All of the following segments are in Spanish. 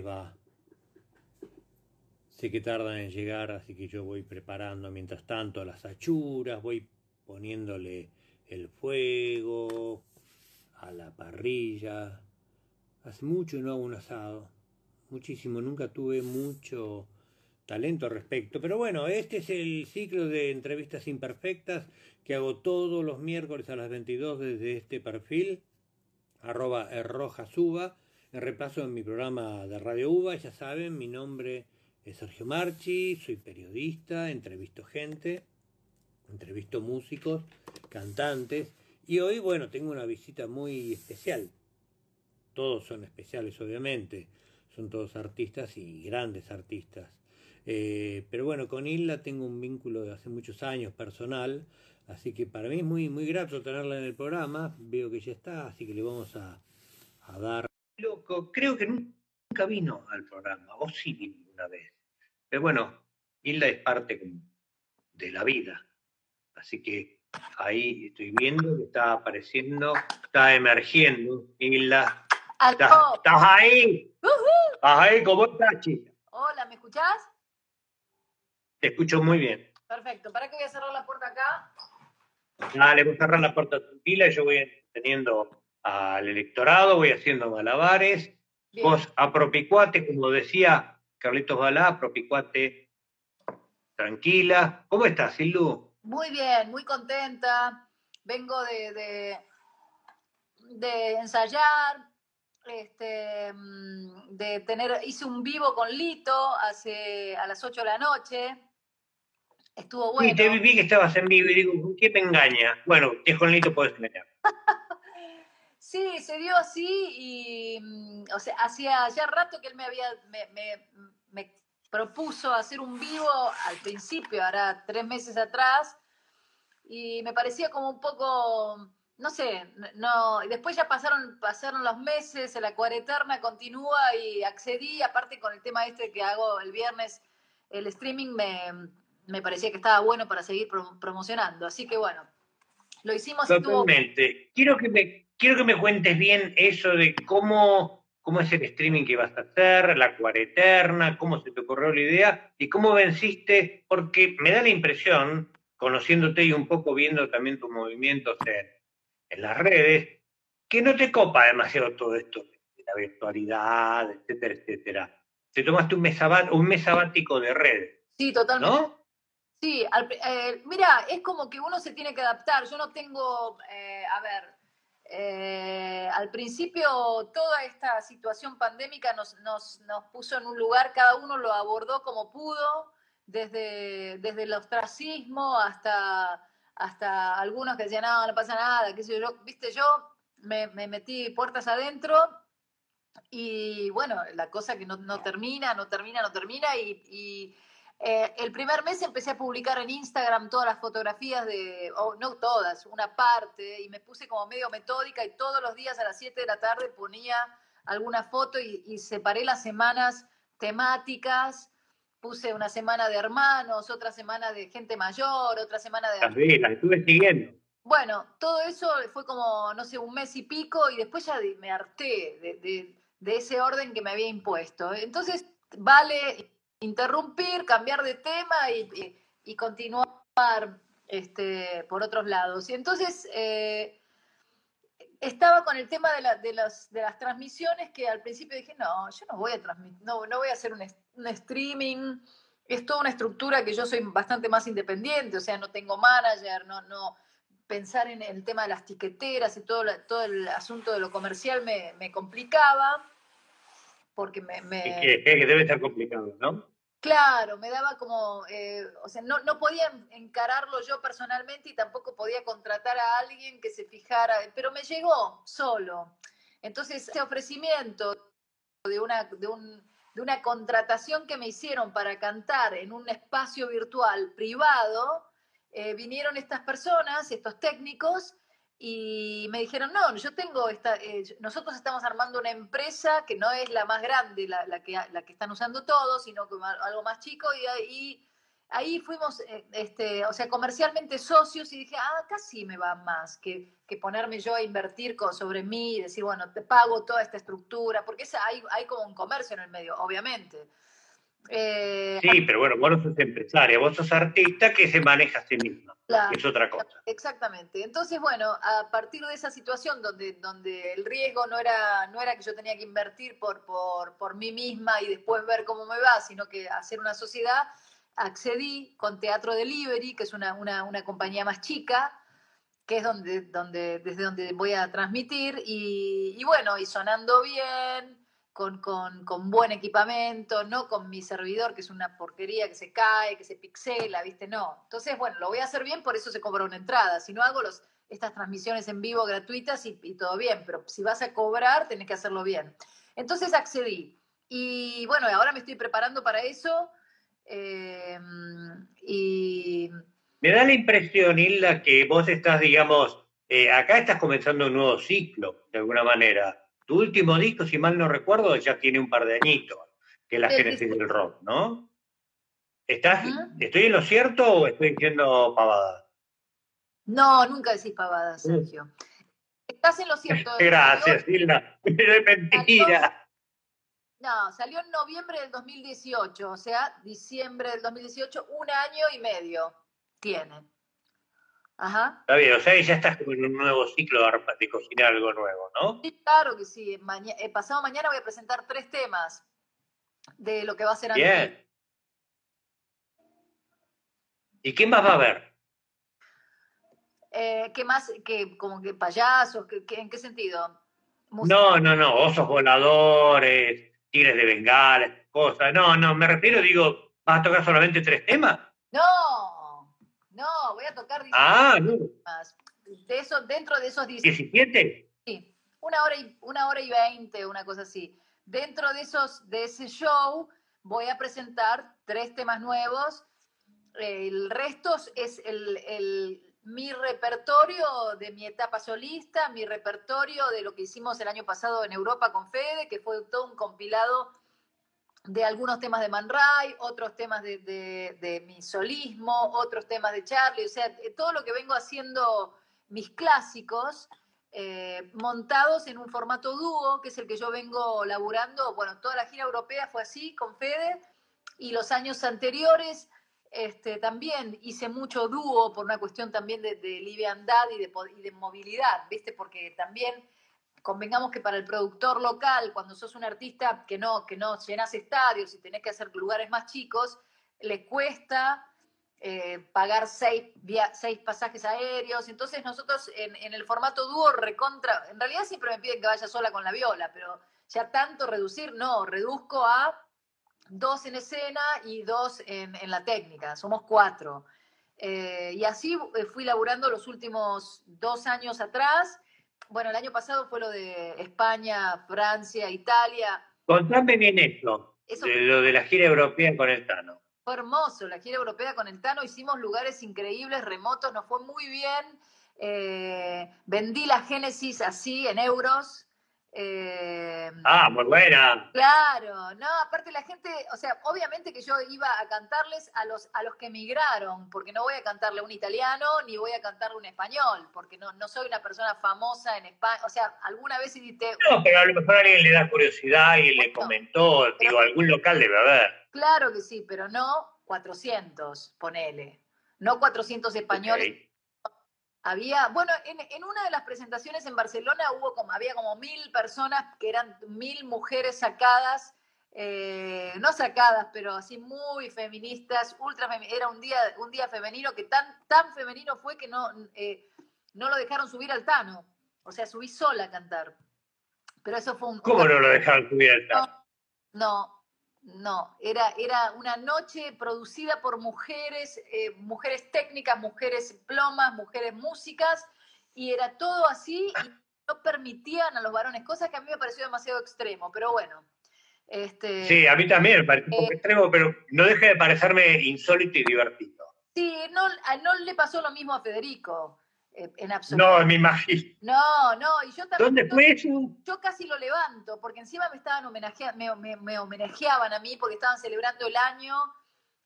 va? Sé que tardan en llegar, así que yo voy preparando mientras tanto las achuras, voy poniéndole el fuego a la parrilla. Hace mucho no hago un asado, muchísimo, nunca tuve mucho talento al respecto. Pero bueno, este es el ciclo de entrevistas imperfectas que hago todos los miércoles a las 22 desde este perfil, arroba errojasuba, en repaso en mi programa de Radio Uva, ya saben, mi nombre Sergio Marchi, soy periodista, entrevisto gente, entrevisto músicos, cantantes y hoy, bueno, tengo una visita muy especial. Todos son especiales, obviamente, son todos artistas y grandes artistas. Eh, pero bueno, con Isla tengo un vínculo de hace muchos años personal, así que para mí es muy, muy grato tenerla en el programa. Veo que ya está, así que le vamos a dar. Loco, creo que nunca vino al programa, o sí vino una vez. Pero bueno, Hilda es parte de la vida. Así que ahí estoy viendo que está apareciendo, está emergiendo. Hilda. ¿Estás, ahí? ¿Estás ahí? ¿Cómo estás, chica? Hola, ¿me escuchás? Te escucho muy bien. Perfecto. ¿Para qué voy a cerrar la puerta acá? Dale, voy a cerrar la puerta tranquila. Yo voy teniendo al electorado, voy haciendo malabares. Vos apropicuate, como decía Carlitos Balá, Propicuate, tranquila. ¿Cómo estás, Sildu? Muy bien, muy contenta. Vengo de, de, ensayar, este, de tener, hice un vivo con Lito hace a las 8 de la noche. Estuvo bueno. Y te vi que estabas en vivo y digo, ¿qué me engaña? Bueno, es con Lito puedes engañar. Sí, se dio así y, mm, o sea, hacía ya rato que él me había, me, propuso hacer un vivo al principio, ahora tres meses atrás, y me parecía como un poco, no sé, no, después ya pasaron, pasaron los meses, la cuareterna continúa y accedí, aparte con el tema este que hago el viernes, el streaming me, me parecía que estaba bueno para seguir promocionando, así que bueno, lo hicimos. Totalmente. Quiero que me quiero que me cuentes bien eso de cómo, cómo es el streaming que vas a hacer, la cuareterna, cómo se te ocurrió la idea y cómo venciste, porque me da la impresión, conociéndote y un poco viendo también tus movimientos en, las redes, que no te copa demasiado todo esto de la virtualidad, etcétera, etcétera. Te tomaste un mes, un mes sabático de redes. Sí, totalmente. ¿No? Sí, eh, mira, es como que uno se tiene que adaptar. Yo no tengo, eh, a ver, eh, al principio toda esta situación pandémica nos, puso en un lugar, cada uno lo abordó como pudo, desde, desde el ostracismo hasta, hasta algunos que decían, no, no pasa nada, qué sé yo, viste, yo me, metí puertas adentro y bueno, la cosa que no, termina, no termina, no termina y eh, el primer mes empecé a publicar en Instagram todas las fotografías de, o no todas, una parte, y me puse como medio metódica y todos los días a las 7 de la tarde ponía alguna foto y, separé las semanas temáticas. Puse una semana de hermanos, otra semana de gente mayor, otra semana de... Las las estuve siguiendo. Bueno, todo eso fue como, no sé, un mes y pico y después ya me harté de, de ese orden que me había impuesto. Entonces, vale interrumpir, cambiar de tema y, continuar este, por otros lados. Y entonces eh, estaba con el tema de, las, de, las, transmisiones que al principio dije, no, yo no voy a transmitir, no, no voy a hacer un, streaming. Es toda una estructura que yo soy bastante más independiente, o sea, no tengo manager, no, no pensar en el tema de las tiqueteras y todo, todo el asunto de lo comercial me, complicaba porque me... me... que, debe estar complicado, ¿no? Claro, me daba como, eh, o sea, no, no podía encararlo yo personalmente y tampoco podía contratar a alguien que se fijara, pero me llegó solo. Entonces, ese ofrecimiento de una, de, un, de una contratación que me hicieron para cantar en un espacio virtual privado, eh, vinieron estas personas, estos técnicos, y me dijeron, no, yo tengo esta, eh, nosotros estamos armando una empresa que no es la más grande, la, que, la que están usando todos, sino como algo más chico, y, ahí fuimos, eh, este, o sea, comercialmente socios y dije, ah, sí me va más que, que ponerme yo a invertir sobre mí y decir, bueno, te pago toda esta estructura, porque hay, hay como un comercio en el medio, obviamente. Eh, sí, pero bueno, vos no sos empresaria, vos sos artista que se maneja a sí misma, es otra cosa. Exactamente. Entonces, bueno, a partir de esa situación donde, donde el riesgo no era, no era que yo tenía que invertir por, por, por mí misma y después ver cómo me va, sino que hacer una sociedad, accedí con Teatro Delivery, que es una, una, una compañía más chica, que es donde, donde, desde donde voy a transmitir, y, y bueno, y sonando bien, con, con, buen equipamiento, no con mi servidor, que es una porquería que se cae, que se pixela, ¿viste? No. Entonces, bueno, lo voy a hacer bien, por eso se cobra una entrada. Si no hago los, estas transmisiones en vivo gratuitas y, y todo bien, pero si vas a cobrar, tenés que hacerlo bien. Entonces accedí. Y bueno, ahora me estoy preparando para eso. Eh, y... Me da la impresión, Hilda, que vos estás, digamos, eh, acá estás comenzando un nuevo ciclo, de alguna manera tu último disco, si mal no recuerdo, ya tiene un par de añitos, que es la génesis del rock, ¿no? ¿Estás, ¿Estoy en lo cierto o estoy diciendo pavada? No, nunca decís pavada, Sergio. Estás en lo cierto. Gracias. Pero es mentira. No, salió en noviembre del 2018, o sea, diciembre del 2018, un año y medio tiene. Ajá. Está bien, o sea, ya estás en un nuevo ciclo de cocinar algo nuevo, ¿no? Sí, claro que sí. Eh, pasado mañana voy a presentar tres temas de lo que va a ser Bien. ¿Y qué más va a haber? Eh, ¿Qué más? que ¿Como que payasos? ¿En qué sentido? No, no, no. Osos voladores, tigres de bengala, cosas. No, no, me refiero, digo, ¿vas a tocar solamente tres temas? No, no, voy a tocar 17 ah, no. De eso, dentro de esos 17. Sí, una hora, y, una hora y 20, una cosa así. Dentro de, esos, de ese show voy a presentar tres temas nuevos. El resto es el, el, mi repertorio de mi etapa solista, mi repertorio de lo que hicimos el año pasado en Europa con Fede, que fue todo un compilado de algunos temas de Man Ray, otros temas de, mi solismo, otros temas de Charlie, o sea, todo lo que vengo haciendo mis clásicos, eh, montados en un formato dúo, que es el que yo vengo laburando, bueno, toda la gira europea fue así, con Fede, y los años anteriores este, también hice mucho dúo por una cuestión también de, de liviandad y de, y de movilidad, ¿viste? Porque también convengamos que para el productor local, cuando sos un artista que no, que no llenas estadios y tenés que hacer lugares más chicos, le cuesta eh, pagar seis, seis, pasajes aéreos. Entonces nosotros en, en, el formato dúo recontra, en realidad siempre me piden que vaya sola con la viola, pero ya tanto reducir, no, reduzco a dos en escena y dos en, en la técnica, somos cuatro. Eh, y así eh, fui laburando los últimos dos años atrás bueno, el año pasado fue lo de España, Francia, Italia. Contame bien esto, de lo de la gira europea con el Tano. Fue hermoso, la gira europea con el Tano, hicimos lugares increíbles, remotos, nos fue muy bien. Eh, vendí la Génesis así en euros, eh, ah, muy buena. Claro, no, aparte la gente, o sea, obviamente que yo iba a cantarles a los, a los que emigraron, porque no voy a cantarle un italiano ni voy a cantarle un español, porque no, no soy una persona famosa en España, o sea, alguna vez hiciste... No, pero a lo mejor alguien le da curiosidad y le comentó, digo, algún local debe haber. Claro que sí, pero no 400, ponele, no 400 españoles. Había, bueno, en, una de las presentaciones en Barcelona hubo como, había como mil personas que eran mil mujeres sacadas, eh, no sacadas, pero así muy feministas, ultra era un día, un día femenino que tan, tan femenino fue que no, eh, no lo dejaron subir al Tano. O sea, subí sola a cantar. Pero eso fue un. ¿Cómo no lo dejaron subir al Tano? no, no, era, era una noche producida por mujeres, eh, mujeres técnicas, mujeres plomas, mujeres músicas, y era todo así y no permitían a los varones, cosa que a mí me pareció demasiado extremo, pero bueno. Este, sí, a mí también me pareció eh, extremo, pero no deja de parecerme insólito y divertido. Sí, no, no le pasó lo mismo a Federico. En absoluto. No, me imagino. No, no, y yo también. ¿Dónde fue eso? Yo casi lo levanto, porque encima me estaban homenajeando, me, me, homenajeaban a mí porque estaban celebrando el año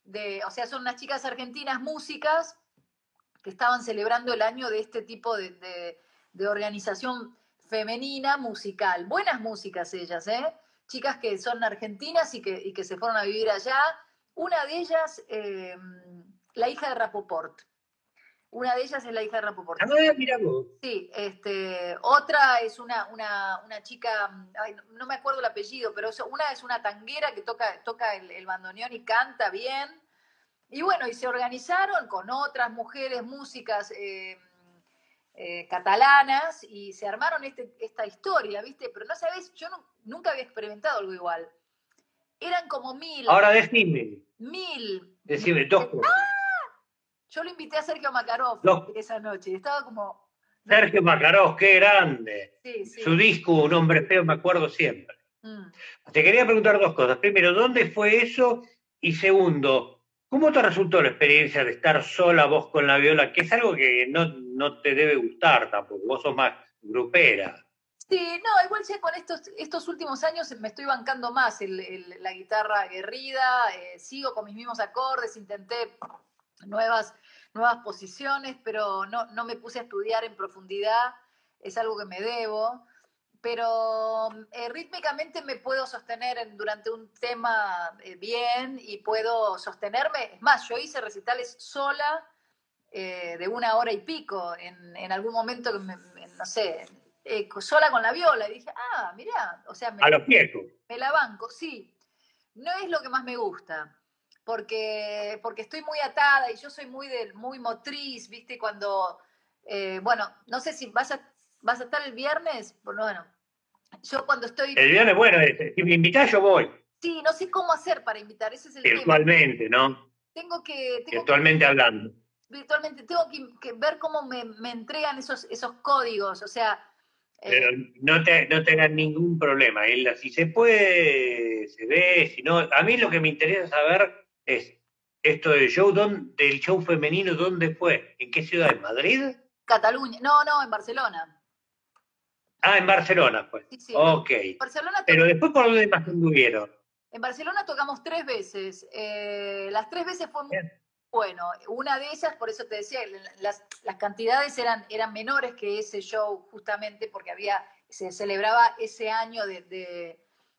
de, o sea, son unas chicas argentinas músicas que estaban celebrando el año de este tipo de, organización femenina musical. Buenas músicas ellas, ¿eh? Chicas que son argentinas y que, que se fueron a vivir allá. Una de ellas, eh, la hija de Rapoport. Una de ellas es la hija de Rapoport. Ah, mira vos. Sí, este, otra es una, una, chica, no, me acuerdo el apellido, pero una es una tanguera que toca, toca el, bandoneón y canta bien. Y bueno, y se organizaron con otras mujeres músicas eh, eh, catalanas y se armaron este, esta historia, ¿viste? Pero no sabes, yo nunca había experimentado algo igual. Eran como mil. Ahora decime. Mil. Decime, dos cosas. Yo lo invité a Sergio Makarov esa noche. Estaba como. Sergio Makarov, qué grande. Su disco, Un hombre feo, me acuerdo siempre. Mm. Te quería preguntar dos cosas. Primero, ¿dónde fue eso? Y segundo, ¿cómo te resultó la experiencia de estar sola vos con la viola? Que es algo que no, te debe gustar tampoco. Vos sos más grupera. Sí, no, igual ya con estos, estos últimos años me estoy bancando más la guitarra aguerrida, eh, sigo con mis mismos acordes, intenté nuevas, nuevas posiciones, pero no, no me puse a estudiar en profundidad, es algo que me debo pero eh, rítmicamente me puedo sostener durante un tema eh, bien y puedo sostenerme. Es más, yo hice recitales sola eh, de una hora y pico en, en algún momento, no sé, sola con la viola. Y dije, ah, mirá, o sea, me, a los pies. Me la banco, sí. No es lo que más me gusta porque, porque estoy muy atada y yo soy muy, de, muy motriz, ¿viste? Cuando, eh, bueno, no sé si vas a, vas a estar el viernes, bueno, yo cuando estoy... El viernes, bueno, eh, si me invitas yo voy. Sí, no sé cómo hacer para invitar, ese es el Virtualmente, ¿no? Tengo que... virtualmente hablando. Virtualmente, tengo que, ver cómo me, me, entregan esos, esos códigos, o sea... Pero no, te, no tengan ningún problema. Si se puede, se ve. Si no, a mí lo que me interesa saber es esto del show, del show femenino, ¿dónde fue? ¿En qué ciudad? ¿En Madrid? Cataluña, no, no, en Barcelona. Ah, en Barcelona pues. Sí, sí. Ok. Pero después, ¿por dónde más anduvieron? En Barcelona tocamos tres veces. Eh, las tres veces fue muy bueno. Una de ellas, por eso te decía, las, cantidades eran, eran menores que ese show, justamente porque había, se celebraba ese año de,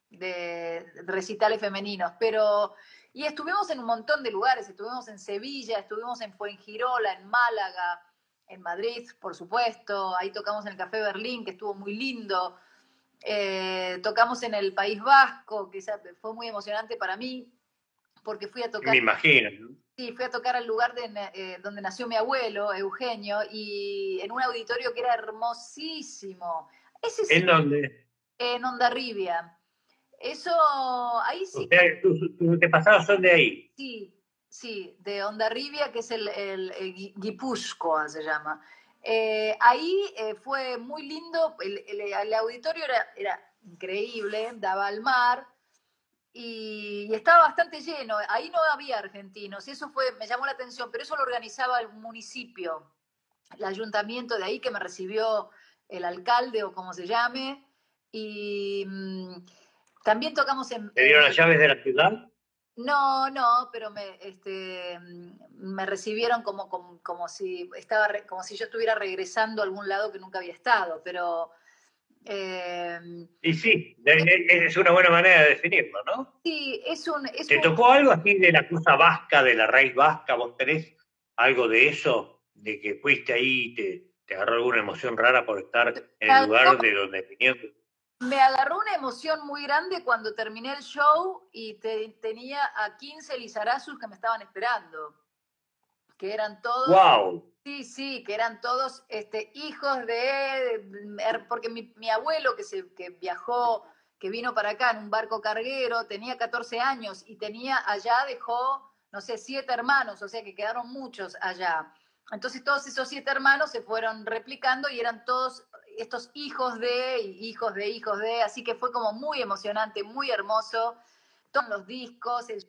de recitales femeninos. Pero y estuvimos en un montón de lugares, estuvimos en Sevilla, estuvimos en Fuengirola, en Málaga, en Madrid, por supuesto, ahí tocamos en el Café Berlín, que estuvo muy lindo, eh, tocamos en el País Vasco, que fue muy emocionante para mí, porque fui a tocar... Me imagino. Sí, fui a tocar al lugar eh, donde nació mi abuelo, Eugenio, y en un auditorio que era hermosísimo. ¿En dónde? En Ondarribia. Eso, ahí sí. tus antepasados son de ahí. Sí, sí, de Ondarribia, que es el, el, se llama. Eh, ahí eh, fue muy lindo, el, auditorio era, era, increíble, daba al mar y, estaba bastante lleno. Ahí no había argentinos y eso fue, me llamó la atención, pero eso lo organizaba el municipio, el ayuntamiento de ahí que me recibió el alcalde o como se llame. Y. Mm, también tocamos en... ¿Te dieron las llaves de la ciudad? No, no, pero me, este, me recibieron como, como, si estaba, como si yo estuviera regresando a algún lado que nunca había estado, pero... Eh, y sí, es una buena manera de definirlo, ¿no? Sí, es un... ¿Te tocó algo así de la cosa vasca, de la raíz vasca? ¿Vos tenés algo de eso? ¿De que fuiste ahí y te, te agarró alguna emoción rara por estar en el lugar de donde venías? Me agarró una emoción muy grande cuando terminé el show y tenía a 15 Lizarazos que me estaban esperando. Que eran todos. ¡Wow! Sí, sí, que eran todos este, hijos de. Er, porque mi, abuelo que, se, que viajó, que vino para acá en un barco carguero, tenía 14 años y tenía allá, dejó, no sé, siete hermanos, o sea que quedaron muchos allá. Entonces todos esos siete hermanos se fueron replicando y eran todos estos hijos de, hijos de, hijos de, así que fue como muy emocionante, muy hermoso. Todos los discos, el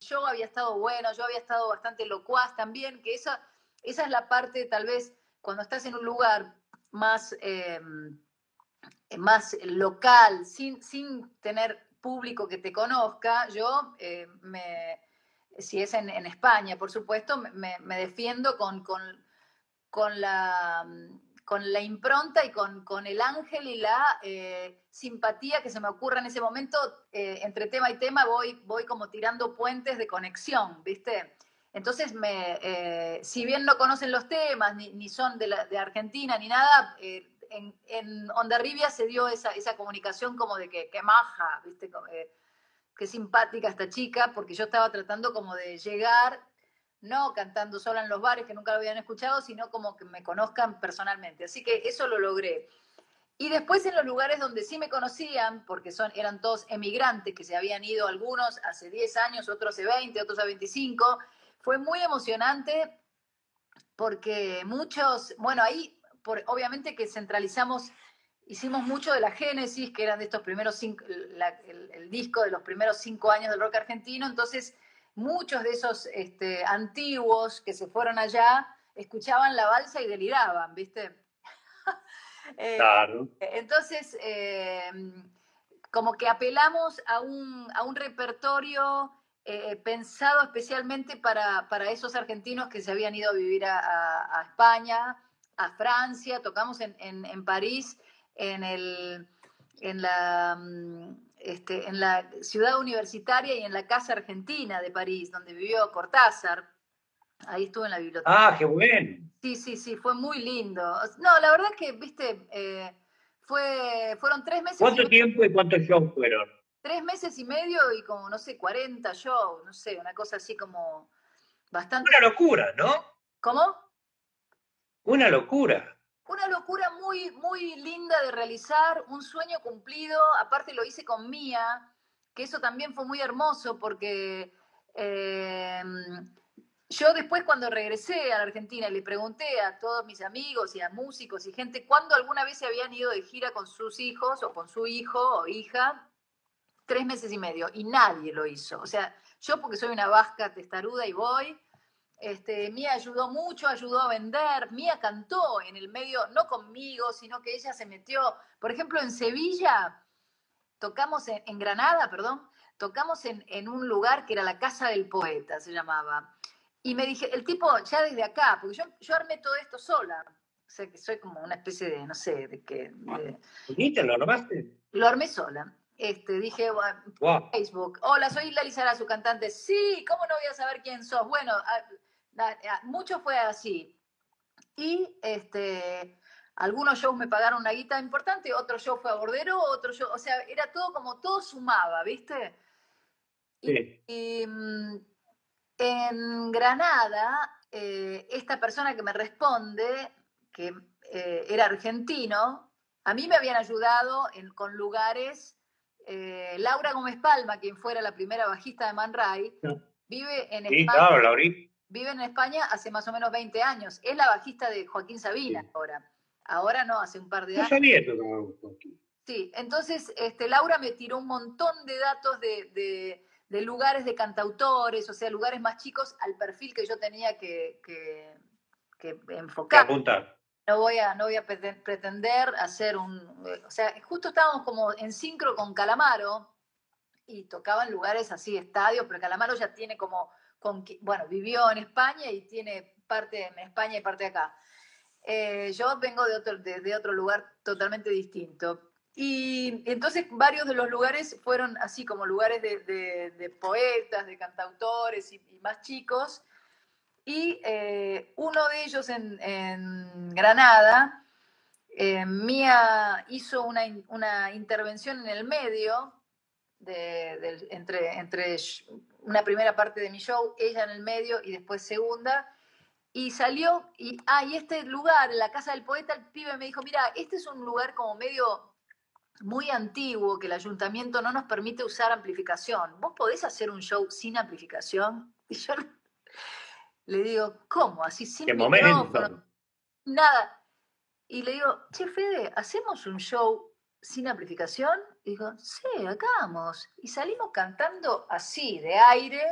show había estado bueno, yo había estado bastante locuaz también, que esa, esa es la parte tal vez cuando estás en un lugar más, em, más local, sin, sin tener público que te conozca, yo eh, me, si es en, España, por supuesto, me, defiendo con, con, la, con la impronta y con, con el ángel y la eh, simpatía que se me ocurra en ese momento, eh, entre tema y tema voy, voy como tirando puentes de conexión, ¿viste? Entonces, me, eh, si bien no conocen los temas, ni, son de, de, Argentina, ni nada, en, en Onda Rivia se dio esa, esa comunicación como de que, que maja, ¿viste? qué simpática esta chica, porque yo estaba tratando como de llegar, no cantando sola en los bares que nunca lo habían escuchado, sino como que me conozcan personalmente. Así que eso lo logré. Y después en los lugares donde sí me conocían, porque son, eran todos emigrantes que se habían ido algunos hace 10 años, otros hace 20, otros hace 25, fue muy emocionante porque muchos, bueno, ahí por, obviamente que centralizamos hicimos mucho de la Génesis, que eran de estos primeros cinco, el, disco de los primeros cinco años del rock argentino, entonces muchos de esos este, antiguos que se fueron allá escuchaban la balsa y deliraban, ¿viste? Eh, claro. Entonces, eh, como que apelamos a un, a un repertorio eh, pensado especialmente para, para, esos argentinos que se habían ido a vivir a, España, a Francia, tocamos en, en, en París en, el, en, la, mm, este, en la ciudad universitaria y en la Casa Argentina de París, donde vivió Cortázar. Ahí estuve en la biblioteca. Ah, qué bueno. Sí, sí, sí, fue muy lindo. No, la verdad es que, viste, eh, fue, fueron tres meses. ¿Cuánto tiempo y cuántos shows fueron? Tres meses y medio y como, no sé, 40 shows, no sé, una cosa así como bastante. Una locura, ¿no? ¿Cómo? Una locura. Una locura muy, muy linda de realizar, un sueño cumplido, aparte lo hice con Mía, que eso también fue muy hermoso porque eh, yo después cuando regresé a la Argentina le pregunté a todos mis amigos y a músicos y gente cuándo alguna vez se habían ido de gira con sus hijos o con su hijo o hija tres meses y medio y nadie lo hizo. O sea, yo porque soy una vasca testaruda y voy, este, Mía ayudó mucho, ayudó a vender. Mía cantó en el medio, no conmigo, sino que ella se metió. Por ejemplo, en Sevilla, tocamos en, Granada, perdón, tocamos en, un lugar que era la Casa del Poeta, se llamaba. Y me dije, el tipo, ya desde acá, porque yo, yo armé todo esto sola. O sea, que soy como una especie de, no sé, de qué. ¿Lo armaste? Lo armé sola. Este, dije, Facebook, hola, soy Lali su cantante. Sí, ¿cómo no voy a saber quién sos? Bueno, mucho fue así. Y este, algunos shows me pagaron una guita importante, otro show fue a Bordero, otro show, o sea, era todo como todo sumaba, ¿viste? Y, mm, en Granada, eh, esta persona que me responde, que eh, era argentino, a mí me habían ayudado con lugares. Eh, Laura Gómez Palma, quien fuera la primera bajista de Man Ray, vive en sí, España. Vive en España hace más o menos 20 años. Es la bajista de Joaquín Sabina ahora. Ahora no, hace un par de años. Sí, entonces este, Laura me tiró un montón de datos de, lugares de cantautores, o sea, lugares más chicos al perfil que yo tenía que, enfocar. apuntar. No voy, a, no voy a pretender hacer un... O sea, justo estábamos como en sincro con Calamaro y tocaban lugares así, estadios, pero Calamaro ya tiene como bueno, vivió en España y tiene parte en España y parte acá. Eh, yo vengo de otro, de, otro lugar totalmente distinto. Y entonces varios de los lugares fueron así como lugares de, poetas, de cantautores y, más chicos. Y eh, uno de ellos en, Granada, eh, Mía hizo una, una, intervención en el medio, de, entre, entre una primera parte de mi show, ella en el medio y después segunda. Y salió, y, ah, y este lugar, la casa del poeta, el pibe me dijo, mira, este es un lugar como medio muy antiguo, que el ayuntamiento no nos permite usar amplificación. ¿Vos podés hacer un show sin amplificación? Y yo le digo, ¿cómo? Así sin ¿Qué micrófono, nada. Y le digo, che, Fede, ¿hacemos un show sin amplificación? Y digo, sí, hagamos. Y salimos cantando así, de aire.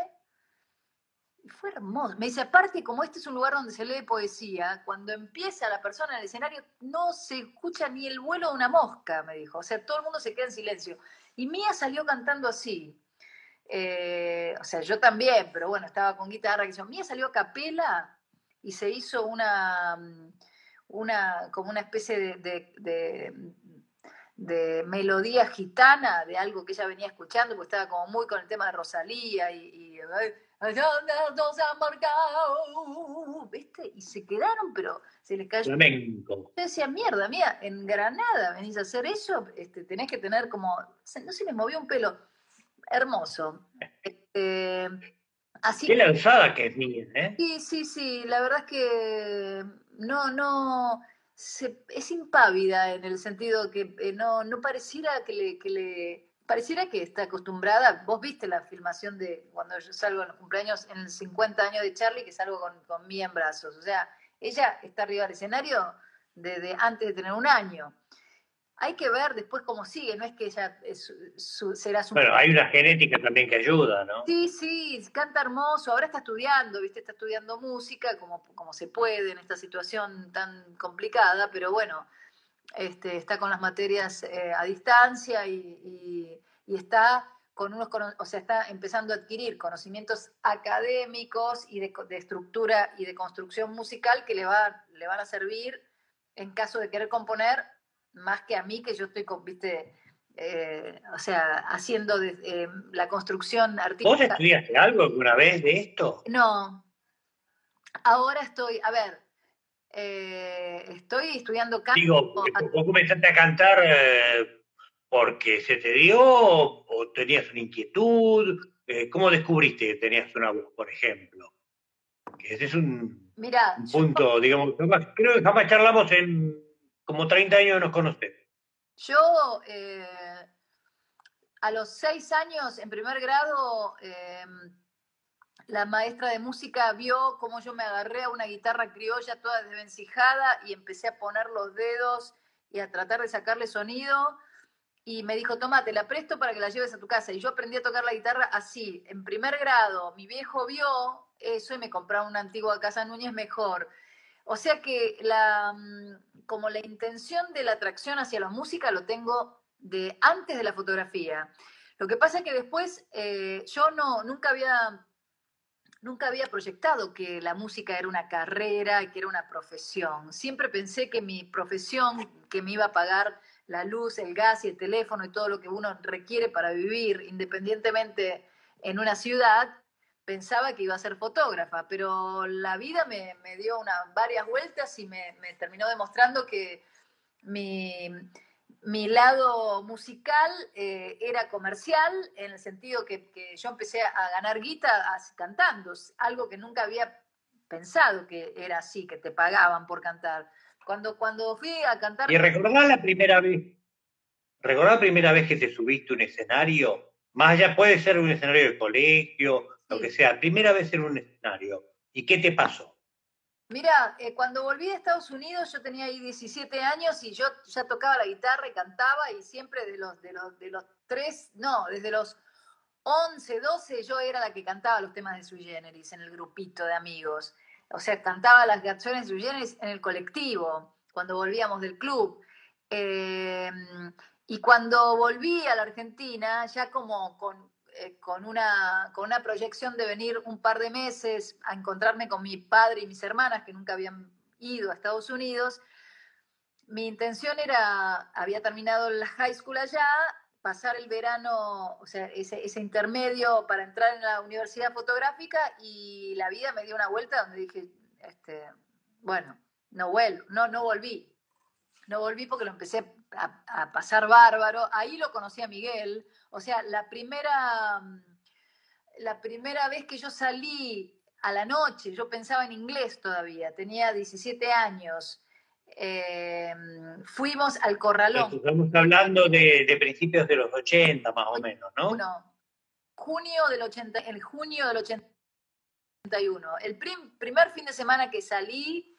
Y fue hermoso. Me dice, aparte, como este es un lugar donde se lee poesía, cuando empieza la persona en el escenario no se escucha ni el vuelo de una mosca, me dijo. O sea, todo el mundo se queda en silencio. Y Mía salió cantando así. Eh, o sea, yo también, pero bueno, estaba con guitarra. Que Mía salió a capela y se hizo una, mm, una como una especie de, de, melodía gitana de algo que ella venía escuchando, porque estaba como muy con el tema de Rosalía y, y ¿viste? Y se quedaron, pero se les cayó. Flamenco. Yo decía, mierda, mía, en Granada venís a hacer eso, este, tenés que tener como, no se les movió un pelo, hermoso. Este, así, Qué lanzada que es mía, ¿eh? Sí, sí, sí, la verdad es que no, no, es impávida en el sentido que eh, no, no pareciera que le, que le, pareciera que está acostumbrada, vos viste la filmación de cuando yo salgo en los cumpleaños en el 50 años de Charlie, que salgo con, con mí en brazos, o sea, ella está arriba del escenario desde antes de tener un año hay que ver después cómo sigue, no es que ella será su... Bueno, hay una genética también que ayuda, ¿no? Sí, sí, canta hermoso, ahora está estudiando, ¿viste? Está estudiando música como, como se puede en esta situación tan complicada, pero bueno, este, está con las materias eh, a distancia y, está con unos, o sea, está empezando a adquirir conocimientos académicos y de, de estructura y de construcción musical que le, va, le van a servir en caso de querer componer más que a mí, que yo estoy, con, viste, eh, o sea, haciendo eh, la construcción artística. ¿Vos estudiaste algo alguna vez de esto? No. Ahora estoy, a ver, eh, estoy estudiando canto. Digo, vos comenzaste a cantar porque se te dio o tenías una inquietud. ¿Cómo descubriste que tenías una voz, por ejemplo? Que ese es un, punto, digamos, creo que jamás charlamos en como 30 años nos conocemos. Yo, eh, a los seis años, en primer grado, em, la maestra de música vio cómo yo me agarré a una guitarra criolla toda desvencijada y empecé a poner los dedos y a tratar de sacarle sonido. Y me dijo, toma, te la presto para que la lleves a tu casa. Y yo aprendí a tocar la guitarra así, en primer grado. Mi viejo vio eso y me compró una antigua Casa Núñez mejor. O sea que la, mm, como la intención de la atracción hacia la música lo tengo de antes de la fotografía. Lo que pasa es que después eh, yo no, nunca había, nunca había proyectado que la música era una carrera, que era una profesión. Siempre pensé que mi profesión, que me iba a pagar la luz, el gas y el teléfono y todo lo que uno requiere para vivir independientemente en una ciudad, pensaba que iba a ser fotógrafa, pero la vida me, dio una, varias vueltas y me, terminó demostrando que mi, lado musical eh, era comercial, en el sentido que, yo empecé a ganar guita cantando, algo que nunca había pensado que era así, que te pagaban por cantar. Cuando, cuando fui a cantar... ¿Y recordás la primera vez? ¿Recordás la primera vez que te subiste a un escenario? Más allá puede ser un escenario de colegio, lo que sea, primera vez en un escenario. ¿Y qué te pasó? Mira, eh, cuando volví de Estados Unidos yo tenía ahí 17 años y yo ya tocaba la guitarra y cantaba y siempre de los, de los, de los tres, no, desde los 11, 12 yo era la que cantaba los temas de Sui Generis en el grupito de amigos. O sea, cantaba las canciones de Sui Generis en el colectivo, cuando volvíamos del club. Eh, y cuando volví a la Argentina, ya como con, eh, con, una, con una proyección de venir un par de meses a encontrarme con mi padre y mis hermanas que nunca habían ido a Estados Unidos. Mi intención era, había terminado la high school allá, pasar el verano, o sea, ese, ese, intermedio para entrar en la universidad fotográfica y la vida me dio una vuelta donde dije, este, bueno, no vuelvo, no, no volví. No volví porque lo empecé a, a pasar bárbaro. Ahí lo conocí a Miguel, o sea, la primera, mm, la primera vez que yo salí a la noche, yo pensaba en inglés todavía, tenía 17 años. Eh, fuimos al corralón. Estamos hablando de, principios de los 80 más o menos, ¿no? junio del 80, el junio del 81. El primer fin de semana que salí,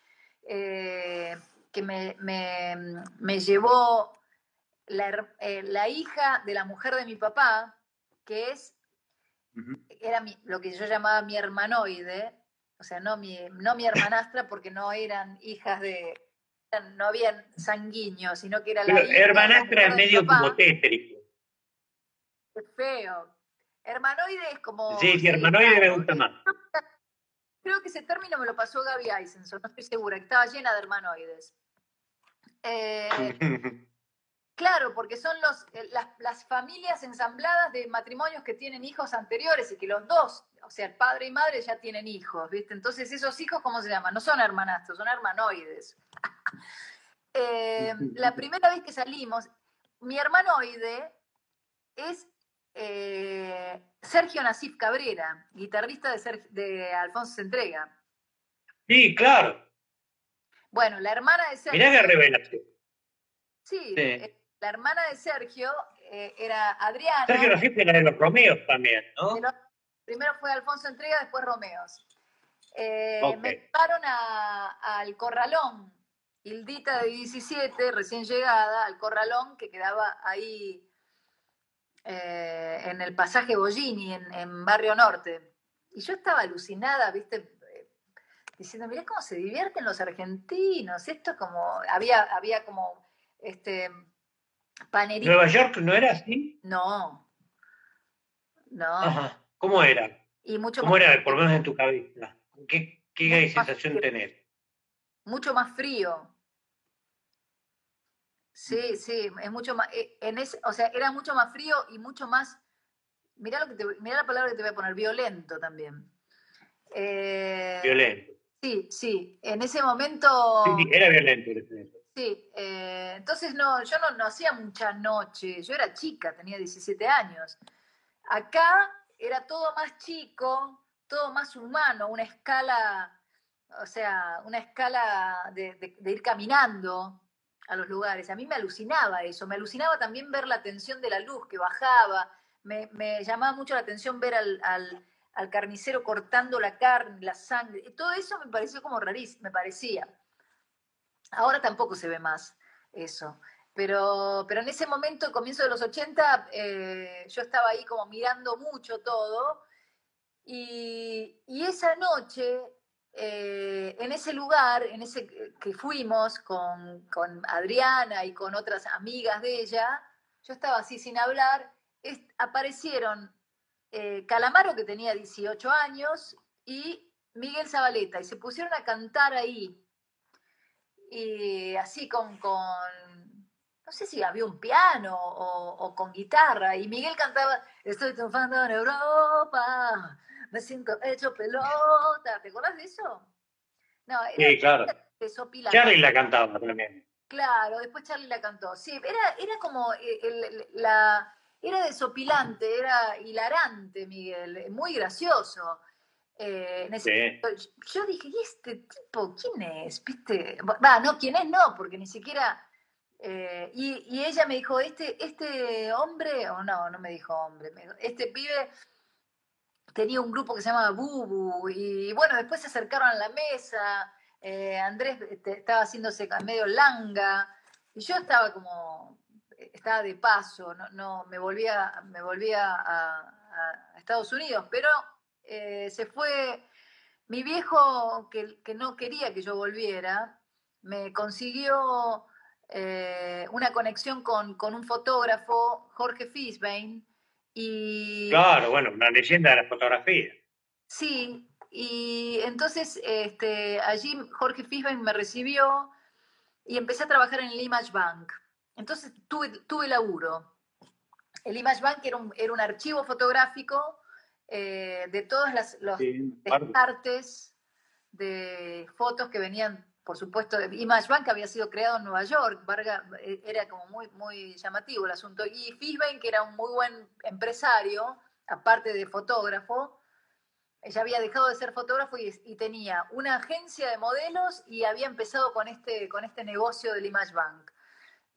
eh, que me, me, llevó eh, la, hija de la mujer de mi papá, que es, era lo que yo llamaba mi hermanoide, o sea, no mi, no mi hermanastra porque no eran hijas de, no habían sanguíneos, sino que era la hija hermanastra es medio como tétrico. Qué feo. Hermanoide es como... Sí, sí, hermanoide me gusta más. Creo que ese término me lo pasó Gaby Eisenson, no estoy segura, que estaba llena de hermanoides. Eh, claro, porque son los, eh, las, las, familias ensambladas de matrimonios que tienen hijos anteriores y que los dos, o sea, el padre y madre ya tienen hijos, ¿viste? Entonces, esos hijos, ¿cómo se llaman? No son hermanastros, son hermanoides. Eh, la primera vez que salimos, mi hermanoide es eh, Sergio Nasif Cabrera, guitarrista de, de Alfonso se entrega. Sí, claro. Bueno, la hermana de Sergio. Mirá qué revelación. Sí, eh, la hermana de Sergio eh, era Adriana. Sergio era de los Romeos también, ¿no? primero fue Alfonso Entrega, después Romeos. Me llevaron al Corralón, Hildita de 17, recién llegada, al Corralón, que quedaba ahí eh, en el pasaje Bollini, en, Barrio Norte. Y yo estaba alucinada, viste, diciendo, mirá cómo se divierten los argentinos, esto como, había, había como, este, ¿Nueva York no era así? No, no. ¿Cómo era? Y mucho ¿Cómo era, por lo menos en tu cabeza? ¿Qué, qué sensación tenés? Mucho más frío, Sí, sí, es mucho más, eh, en ese, o sea, era mucho más frío y mucho más, mira lo que te, mira la palabra que te voy a poner, violento también. Eh, violento. Sí, sí, en ese momento. Sí, era violento. Sí, eh, entonces no, yo no, no hacía mucha noche, yo era chica, tenía 17 años. Acá era todo más chico, todo más humano, una escala, o sea, una escala de ir caminando, a los lugares. A mí me alucinaba eso, me alucinaba también ver la tensión de la luz que bajaba, me, llamaba mucho la atención ver al, carnicero cortando la carne, la sangre, y todo eso me pareció como rarísimo, me parecía. Ahora tampoco se ve más eso. Pero, pero en ese momento, comienzo de los 80, eh, yo estaba ahí como mirando mucho todo. Y, esa noche eh, en ese lugar, en ese que fuimos con, Adriana y con otras amigas de ella, yo estaba así sin hablar, aparecieron eh, Calamaro, que tenía 18 años, y Miguel Zabaleta, y se pusieron a cantar ahí, y así con, con no sé si había un piano o, o, con guitarra, y Miguel cantaba, estoy triunfando en Europa, me siento hecho pelota. ¿Te acuerdas de eso? No, era sí, claro. Charlie la cantaba también. Claro, después Charlie la cantó. Sí, era, era como eh, la. Era desopilante, era hilarante, Miguel, muy gracioso. Eh, yo dije, ¿y este tipo quién es? ¿Viste? Va, no, quién es no, porque ni siquiera. Eh, y, y, ella me dijo, este, este hombre, o no, no me dijo hombre, me dijo, este pibe tenía un grupo que se llamaba Bubu, y bueno, después se acercaron a la mesa, eh, Andrés este, estaba haciéndose medio langa, y yo estaba como, estaba de paso, no, no me volvía, me volvía a, Estados Unidos, pero eh, se fue, mi viejo que, que, no quería que yo volviera, me consiguió eh, una conexión con, con un fotógrafo, Jorge Fisbein, claro, bueno, una leyenda de la fotografía. Sí, y entonces este, allí Jorge Fisbein me recibió y empecé a trabajar en el Image Bank. Entonces tuve, tuve laburo. El Image Bank era un, era un archivo fotográfico eh, de todas las los artes de fotos que venían por supuesto, Image Bank había sido creado en Nueva York, Varga eh, era como muy, muy llamativo el asunto. Y Fishbein, que era un muy buen empresario, aparte de fotógrafo, ella había dejado de ser fotógrafo y, tenía una agencia de modelos y había empezado con este, con este negocio del Image Bank.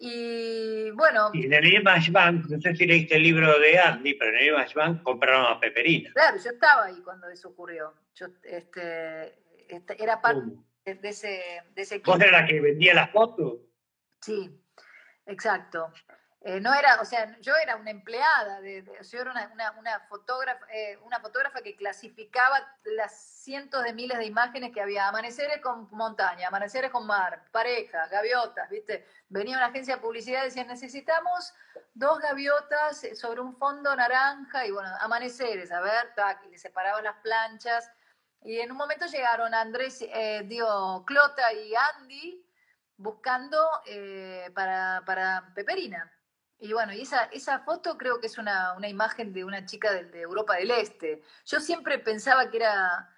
Y bueno. Y en el Image Bank, no sé si leíste el libro de Andy, pero en el Image Bank compraron a Peperina. Claro, yo estaba ahí cuando eso ocurrió. Yo, este, este era parte de ese, de ese equipo. ¿Vos eras la que vendía las fotos? Sí, exacto. Eh, no era, o sea, yo era una empleada, de, yo era una, una, fotógrafa, eh, una fotógrafa que clasificaba las cientos de miles de imágenes que había, amaneceres con montaña, amaneceres con mar, parejas, gaviotas, ¿viste? Venía una agencia de publicidad y decía, necesitamos dos gaviotas sobre un fondo naranja y bueno, amaneceres, a ver, tac, y le separaban las planchas. Y en un momento llegaron Andrés, eh, digo, Clota y Andy buscando eh, para, para Peperina. Y bueno, y esa, esa foto creo que es una, una imagen de una chica de, de, Europa del Este. Yo siempre pensaba que era,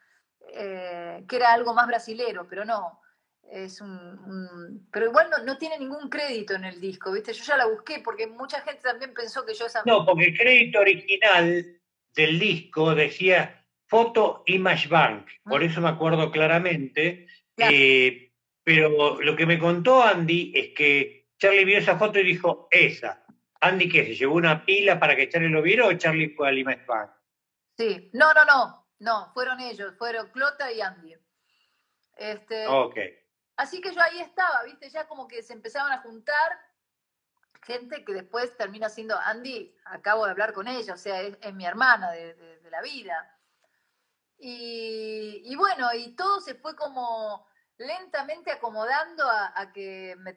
eh, que era algo más brasilero, pero no. Es un, pero igual no, no, tiene ningún crédito en el disco, ¿viste? Yo ya la busqué porque mucha gente también pensó que yo esa... No, porque el crédito original del disco decía Foto Image Bank, por mm. eso me acuerdo claramente. Claro. Eh, pero lo que me contó Andy es que Charlie vio esa foto y dijo, esa. Andy, ¿qué? ¿Se llevó una pila para que Charlie lo viera o Charlie fue al Image Bank? Sí, no, no, no, no, fueron ellos, fueron Clota y Andy. Este, ok. Así que yo ahí estaba, ¿viste? Ya como que se empezaban a juntar gente que después termina siendo Andy, acabo de hablar con ella, o sea, es, es mi hermana de, de, de la vida. Y, y, bueno, y todo se fue como lentamente acomodando a, a, que me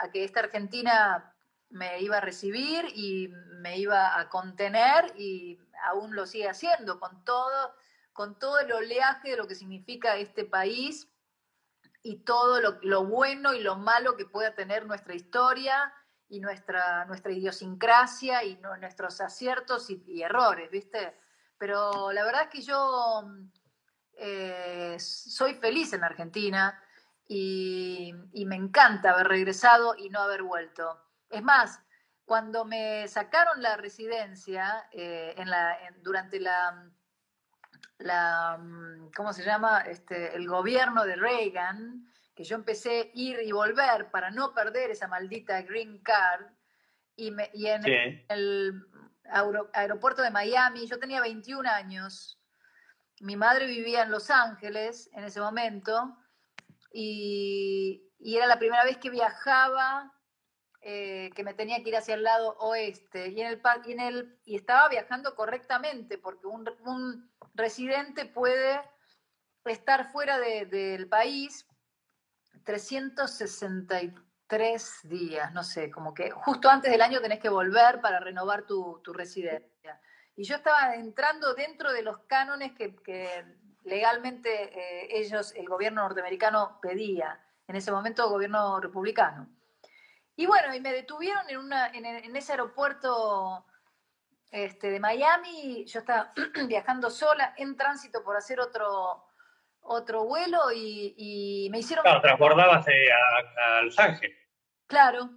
a que esta Argentina me iba a recibir y me iba a contener y aún lo sigue haciendo con todo, con todo el oleaje de lo que significa este país y todo lo, bueno y lo malo que pueda tener nuestra historia y nuestra, nuestra idiosincrasia y no, nuestros aciertos y, errores, ¿viste? Pero la verdad es que yo eh, soy feliz en Argentina y, me encanta haber regresado y no haber vuelto. Es más, cuando me sacaron la residencia eh, en la, en, durante la, la, ¿cómo se llama? Este, el gobierno de Reagan, que yo empecé a ir y volver para no perder esa maldita green card, y, me, y en sí. el, el aeropuerto de Miami, yo tenía 21 años, mi madre vivía en Los Ángeles en ese momento, y, y era la primera vez que viajaba eh, que me tenía que ir hacia el lado oeste y, en el, y, en el, y estaba viajando correctamente porque un, un residente puede estar fuera de, del país 363 días, no sé, como que justo antes del año tenés que volver para renovar tu, residencia. Y yo estaba entrando dentro de los cánones que, que legalmente eh, ellos, el gobierno norteamericano pedía, en ese momento gobierno republicano. Y bueno, y me detuvieron en, una, en, en ese aeropuerto este, de Miami. Yo estaba viajando sola en tránsito por hacer otro, otro vuelo y, y me hicieron. Claro, transbordabas eh, a, a, Los Ángeles. Claro,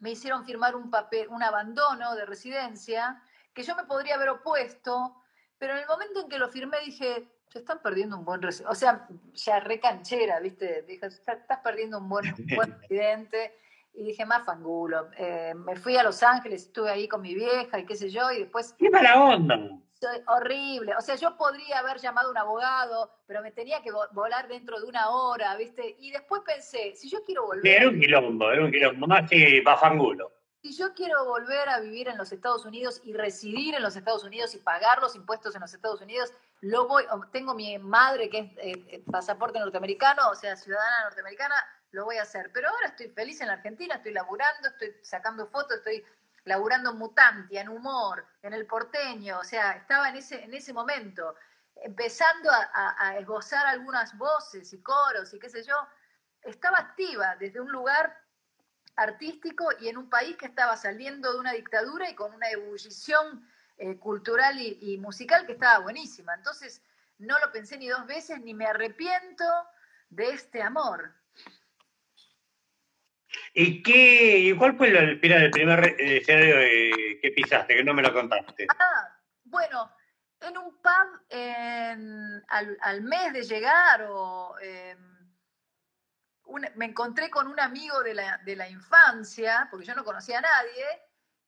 me hicieron firmar un papel, un abandono de residencia que yo me podría haber opuesto, pero en el momento en que lo firmé dije, se están perdiendo un buen residente. O sea, ya recanchera, ¿viste? Dije, estás perdiendo un buen, un buen residente y dije, más fangulo. Eh, me fui a Los Ángeles, estuve ahí con mi vieja y qué sé yo, y después... ¡Qué mala onda! Soy horrible. O sea, yo podría haber llamado a un abogado, pero me tenía que volar dentro de una hora, ¿viste? Y después pensé, si yo quiero volver... Era un quilombo, era un quilombo, más que fangulo. Si yo quiero volver a vivir en los Estados Unidos y residir en los Estados Unidos y pagar los impuestos en los Estados Unidos, lo voy, tengo mi madre que es eh, pasaporte norteamericano, o sea, ciudadana norteamericana, lo voy a hacer. Pero ahora estoy feliz en la Argentina, estoy laburando, estoy sacando fotos, estoy laburando en Mutantia, en Humor, en El Porteño, o sea, estaba en ese, en ese momento, empezando a, esbozar algunas voces y coros y qué sé yo, estaba activa desde un lugar artístico y en un país que estaba saliendo de una dictadura y con una ebullición eh, cultural y, y, musical que estaba buenísima. Entonces, no lo pensé ni dos veces, ni me arrepiento de este amor. ¿Y qué, cuál fue el, primer escenario que pisaste, que no me lo contaste? Ah, bueno, en un pub al, mes de llegar o eh, un, me encontré con un amigo de la, infancia, porque yo no conocía a nadie,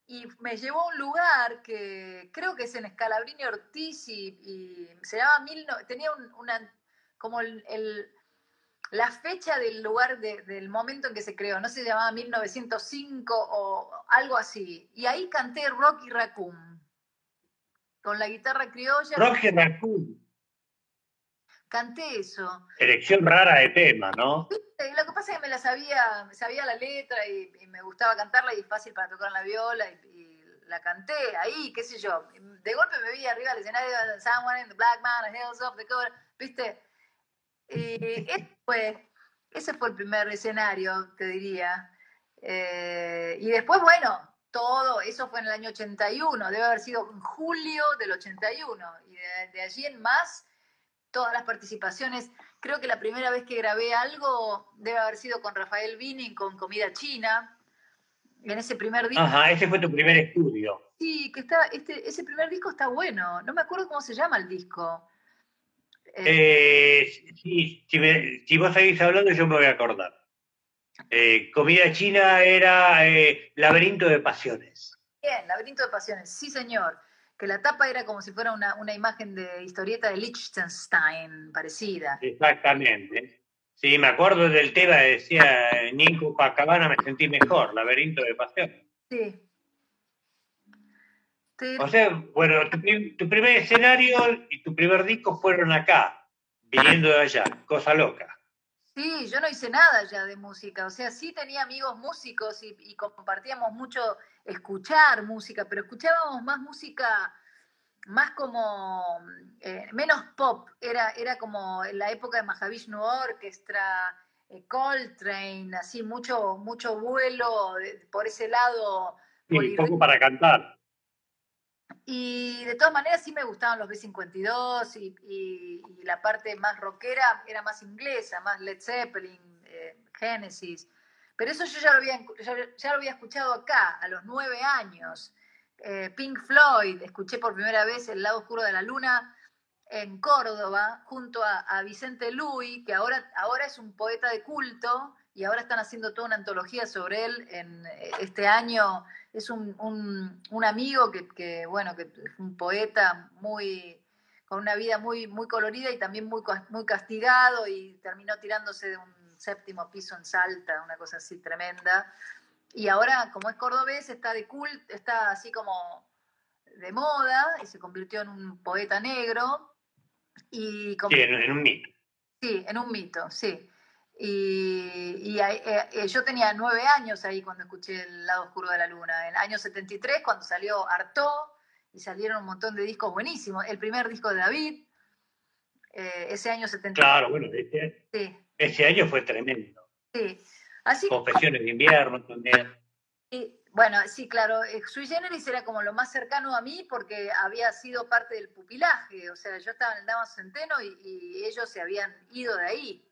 y me llevó a un lugar que creo que es en Escalabrini Ortiz y, se llama Mil, tenía un, como el la fecha del lugar de, del momento en que se creó, no se llamaba 1905 o algo así. Y ahí canté Rocky Raccoon, con la guitarra criolla. Rocky Raccoon. Canté eso. Elección rara de tema, ¿no? Lo que pasa es que me la sabía, sabía la letra y, y me gustaba cantarla y es fácil para tocar en la viola y, y la canté ahí, qué sé yo. De golpe me vi arriba del escenario de Someone in the Black Man, Hills of the Cover, ¿viste? Y ese fue, ese fue el primer escenario, te diría. Eh, y después, bueno, todo, eso fue en el año 81, debe haber sido en julio del 81. Y de, de allí en más, todas las participaciones. Creo que la primera vez que grabé algo debe haber sido con Rafael Vini, con Comida China en ese primer disco. Ajá, ese fue tu primer estudio. Sí, que está, este, ese primer disco está bueno. No me acuerdo cómo se llama el disco. Eh, si, vos seguís hablando, yo me voy a acordar. Eh, comida china era eh, Laberinto de Pasiones. Bien, Laberinto de Pasiones, sí, señor. Que la tapa era como si fuera una, una imagen de historieta de Liechtenstein, parecida. Exactamente. Sí, me acuerdo del tema, decía Nico Pacabana, me sentí mejor, laberinto de pasión. Sí. O sea, bueno, tu, primer escenario y tu primer disco fueron acá, viniendo de allá, cosa loca. Sí, yo no hice nada ya de música, o sea, sí tenía amigos músicos y, y compartíamos mucho escuchar música, pero escuchábamos más música más como, eh, menos pop, era, era como en la época de Mahavishnu Orchestra, eh, Coltrane, así mucho, mucho vuelo por ese lado. Sí, poco para cantar. Y de todas maneras sí me gustaban los B-52 y, la parte más rockera era más inglesa, más Led Zeppelin, eh, Genesis. Pero eso yo ya lo, había, ya lo había escuchado acá, a los nueve años. Eh, Pink Floyd, escuché por primera vez El lado oscuro de la luna en Córdoba, junto a, Vicente Luis, que ahora, ahora es un poeta de culto y ahora están haciendo toda una antología sobre él en eh, este año. Es un, amigo que, bueno, que es un poeta muy con una vida muy, muy colorida y también muy, muy castigado y terminó tirándose de un séptimo piso en Salta, una cosa así tremenda. Y ahora, como es cordobés, está de cult, está así como de moda y se convirtió en un poeta negro. Y sí, en, un mito. Sí, en un mito, sí. Y, eh, eh, yo tenía nueve años ahí cuando escuché El lado oscuro de la luna. En el año 73, cuando salió Artó, y salieron un montón de discos buenísimos. El primer disco de David, eh, ese año 73. Claro, bueno, ese, sí. ese año fue tremendo. Sí. Confesiones de invierno también. Y, bueno, sí, claro, Sui Generis era como lo más cercano a mí porque había sido parte del pupilaje, o sea, yo estaba en el Dama Centeno y, ellos se habían ido de ahí.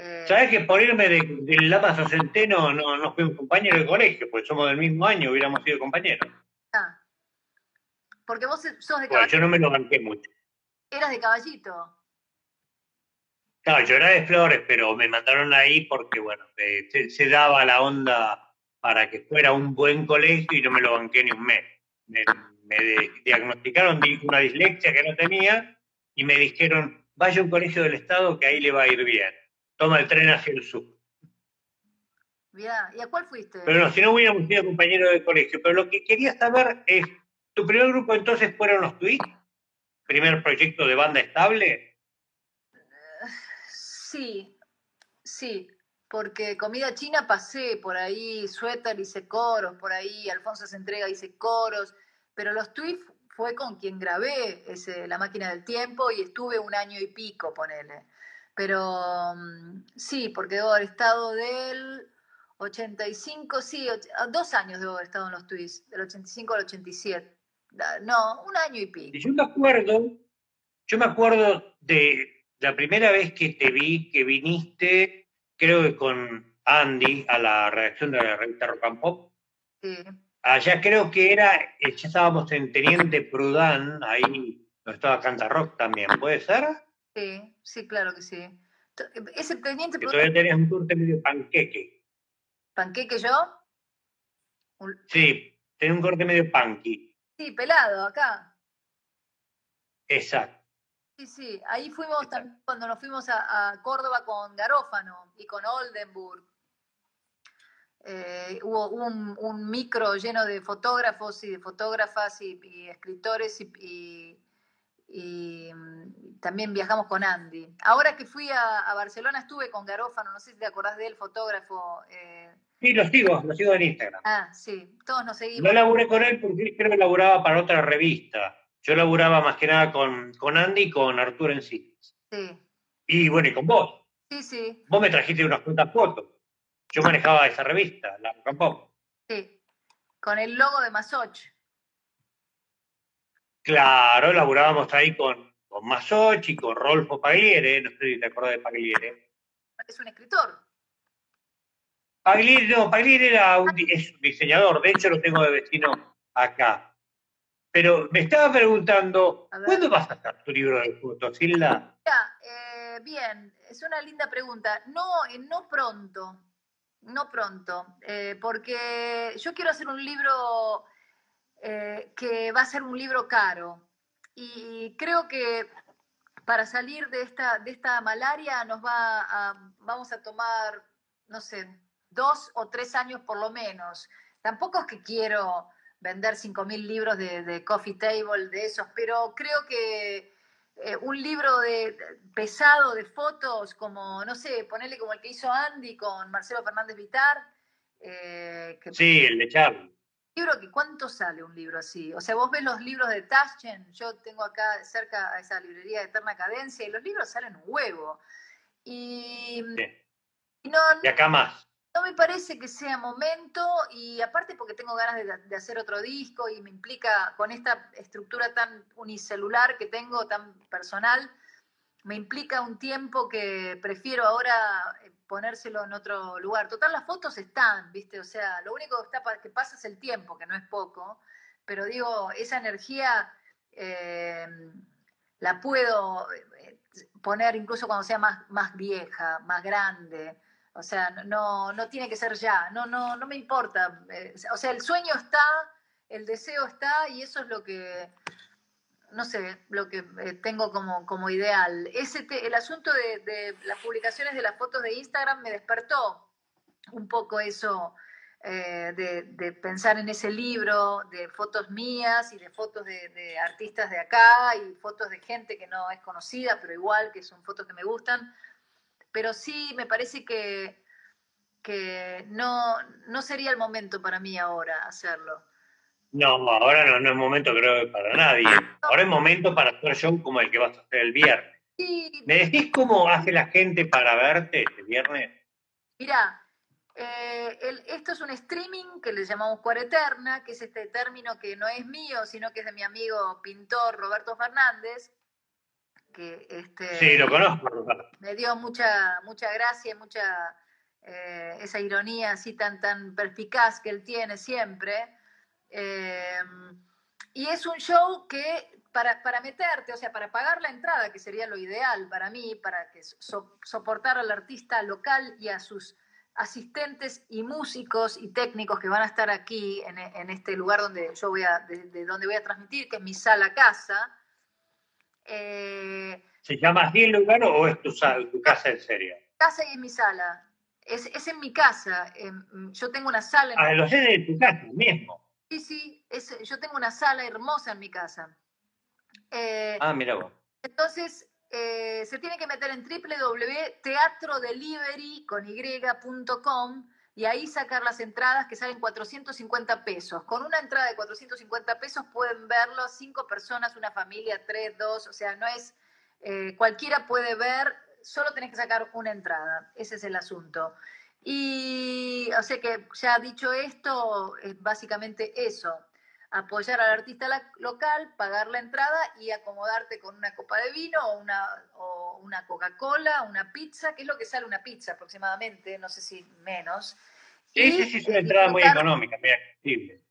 Eh, ¿Sabes que por irme del de Lama Centeno no, no un compañero de colegio? Pues somos del mismo año, hubiéramos sido compañeros. Ah. Porque vos sos de caballito. yo no me lo banqué mucho. ¿Eras de caballito? Claro, yo era de Flores, pero me mandaron ahí porque, bueno, se, daba la onda para que fuera un buen colegio y no me lo banqué ni un mes. Me, diagnosticaron una dislexia que no tenía y me dijeron, vaya a un colegio del Estado que ahí le va a ir bien. Toma el tren hacia el sur. ¿y a cuál fuiste? Pero no, si no hubiéramos sido compañeros de colegio. Pero lo que quería saber es, ¿tu primer grupo entonces fueron los Tweets? ¿Primer proyecto de banda estable? Sí, sí, porque comida china pasé por ahí, Suéter hice coros, por ahí Alfonso se entrega hice coros, pero los tweets fue con quien grabé ese, La máquina del tiempo y estuve un año y pico, ponele. Pero mm, sí, porque debo haber estado del 85, sí, dos años debo haber estado en los tweets, del 85 al 87. No, un año y pico. Yo me acuerdo, yo me acuerdo de la primera vez que te vi, que viniste, creo que con Andy a la redacción de la revista Rock and Pop. Allá creo que era, eh, ya estábamos en Teniente Prudán, ahí donde estaba Canta Rock también, ¿puede ser? Sí, sí, claro que sí. Ese Teniente Prudán. Todavía tenías un turte medio panqueque. ¿Panqueque yo? Sí, tenía un corte medio punky. Sí, pelado, acá. Exacto. Sí, sí, ahí fuimos también cuando nos fuimos a, Córdoba con Garófano y con Oldenburg. Eh, hubo un, micro lleno de fotógrafos y de fotógrafas y, escritores y, también viajamos con Andy. Ahora que fui a, Barcelona estuve con Garófano, no sé si te acordás de él, fotógrafo. Eh. Sí, lo sigo, lo sigo en Instagram. Ah, sí, todos nos seguimos. No laburé con él porque creo que laburaba para otra revista. Yo laburaba más que nada con, con Andy y con Arturo en sí. Sí. Y bueno, y con vos. Sí, sí. Vos me trajiste unas cuantas fotos. Yo manejaba esa revista, la tampoco. Sí, con el logo de Masoch. Claro, laburábamos ahí con, con Masoch y con Rolfo Pagliere, no sé si te acuerdas de Pagliere. Es un escritor. Pagliere, no, Pagliere era un, es un diseñador, de hecho lo tengo de vecino acá. Pero me estaba preguntando, ¿cuándo vas a sacar tu libro de fotos, Hilda? Eh, bien, es una linda pregunta. No, eh, no pronto, no pronto, eh, porque yo quiero hacer un libro que va a ser un libro caro. Y creo que para salir de esta, de esta malaria nos va a, vamos a tomar, no sé, dos o tres años por lo menos. Tampoco es que quiero vender 5.000 libros de, coffee table, de esos, pero creo que eh, un libro de, pesado de fotos, como, no sé, ponerle como el que hizo Andy con Marcelo Fernández Vitar. Eh, sí, el de Charlie. Libro que cuánto sale un libro así. O sea, vos ves los libros de Taschen, yo tengo acá cerca a esa librería de Eterna Cadencia, y los libros salen un huevo. Y, y, no, y acá más no me parece que sea momento y aparte porque tengo ganas de, hacer otro disco y me implica con esta estructura tan unicelular que tengo, tan personal, me implica un tiempo que prefiero ahora eh, ponérselo en otro lugar. Total, las fotos están, ¿viste? O sea, lo único que, pasa es el tiempo, que no es poco, pero digo, esa energía eh, la puedo eh, poner incluso cuando sea más, más vieja, más grande o sea, no, no tiene que ser ya, no, no, no me importa. Eh, o sea, el sueño está, el deseo está y eso es lo que, no sé, lo que eh, tengo como, como ideal. El asunto de, las publicaciones de las fotos de Instagram me despertó un poco eso eh, de, pensar en ese libro, de fotos mías y de fotos de, de, artistas de acá y fotos de gente que no es conocida, pero igual que son fotos que me gustan pero sí me parece que, que no, no sería el momento para mí ahora hacerlo. No, ahora no, no es momento creo para nadie. Ahora es momento para hacer show como el que vas a hacer el viernes. ¿Me decís cómo hace la gente para verte este viernes? Mirá, eh, esto es un streaming que le llamamos Cuareterna, que es este término que no es mío, sino que es de mi amigo pintor Roberto Fernández, este, sí, lo conozco. Me dio mucha, mucha gracia, mucha eh, esa ironía así tan, tan perspicaz que él tiene siempre. Eh, y es un show que para, para, meterte, o sea, para pagar la entrada, que sería lo ideal para mí, para que soportar al artista local y a sus asistentes y músicos y técnicos que van a estar aquí en, en este lugar donde yo voy a, de, donde voy a transmitir, que es mi sala casa. Eh, ¿Se llama así el lugar o es tu, tu casa en serio? Casa y es mi sala. Es, es en mi casa. yo tengo una sala. En ah, lo sé de tu casa mismo. Sí, sí. yo tengo una sala hermosa en mi casa. Eh, ah, mira vos. Entonces, eh, se tiene que meter en www.teatrodelivery.com y ahí sacar las entradas que salen 450 pesos. Con una entrada de 450 pesos pueden verlo cinco personas, una familia, tres, dos, o sea, no es eh, cualquiera puede ver, solo tenés que sacar una entrada, ese es el asunto. Y o sea que ya dicho esto, es básicamente eso, apoyar al artista local, pagar la entrada y acomodarte con una copa de vino o una, o una Coca-Cola, una pizza, que es lo que sale una pizza aproximadamente, no sé si menos. Sí, sí, sí, es una entrada muy económica, muy accesible.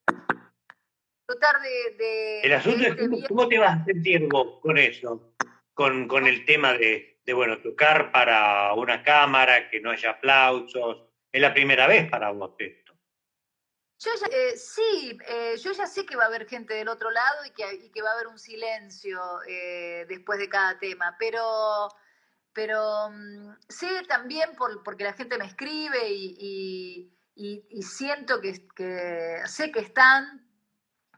Disfrutar de, El asunto es este cómo, te vas a sentir vos con eso, con, con el tema de, de, bueno, tocar para una cámara, que no haya aplausos. Es la primera vez para vos esto. Yo eh, sí, eh, yo ya sé que va a haber gente del otro lado y que, que va a haber un silencio eh, después de cada tema, pero, pero mm, sé también por, porque la gente me escribe y, siento que, sé que están,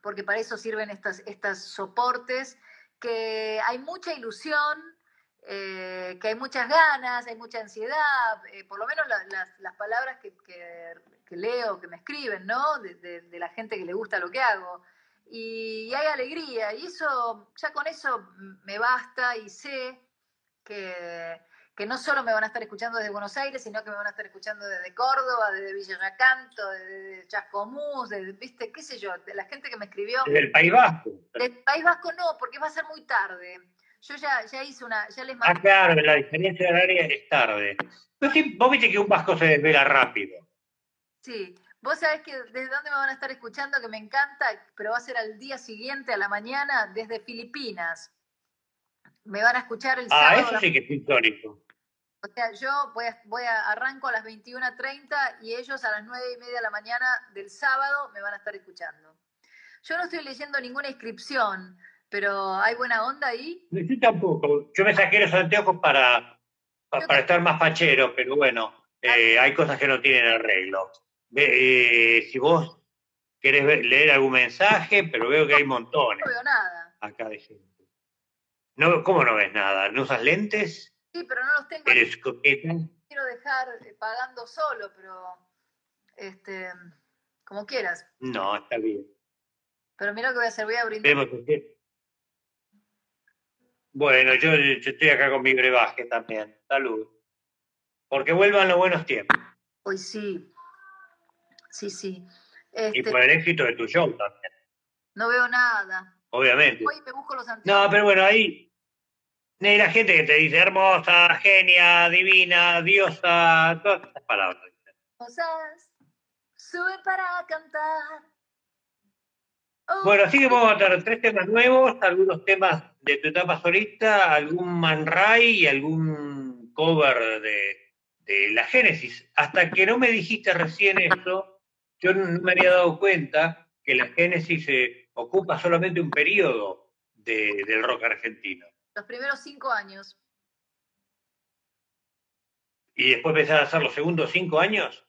porque para eso sirven estas, estas soportes, que hay mucha ilusión, eh, que hay muchas ganas, hay mucha ansiedad, eh, por lo menos las palabras que, leo, que me escriben, ¿no? De, la gente que le gusta lo que hago. Y, hay alegría, y eso, ya con eso me basta y sé que, que no solo me van a estar escuchando desde Buenos Aires, sino que me van a estar escuchando desde Córdoba, desde Villa Yacanto, desde Chascomús, desde, viste, qué sé yo, de la gente que me escribió. Desde el País Vasco. Del País Vasco no, porque va a ser muy tarde. Yo ya, ya hice una, ya les mandé. Ah, claro, la diferencia horaria es tarde. vos viste que un vasco se desvela rápido. Sí, vos sabés que desde dónde me van a estar escuchando, que me encanta, pero va a ser al día siguiente, a la mañana, desde Filipinas. Me van a escuchar el sábado. Ah, eso sí que es histórico. O sea, yo voy a, voy a arranco a las 21.30 y ellos a las 9 y media de la mañana del sábado me van a estar escuchando. Yo no estoy leyendo ninguna inscripción, pero ¿hay buena onda ahí? Yo tampoco. Yo me saqué los anteojos para, para, estar más fachero, pero bueno, eh, hay cosas que no tienen arreglo. Eh, si vos querés leer algún mensaje, pero veo que hay montones. No veo nada. Acá de gente. No, ¿Cómo no ves nada? ¿No usas lentes? Sí, pero no los tengo. ¿Eres coqueta? Quiero dejar eh, pagando solo, pero este, como quieras. No, está bien. Pero mira lo que voy a hacer, voy a brindar. Bueno, yo, estoy acá con mi brebaje también. Salud. Porque vuelvan los buenos tiempos. Hoy sí. Sí, sí. Y este por el éxito de tu show también. No veo nada. Obviamente. Hoy me busco los No, pero bueno, ahí y la gente que te dice hermosa, genia, divina, diosa, todas estas palabras. Cosas, sube para cantar. Bueno, así que vamos a tener tres temas nuevos, algunos temas de tu etapa solista, algún Man Ray y algún cover de, de la Génesis. Hasta que no me dijiste recién eso, yo no me había dado cuenta que la Génesis se ocupa solamente un periodo del rock argentino. Los primeros cinco años. ¿Y después empezar a hacer los segundos cinco años?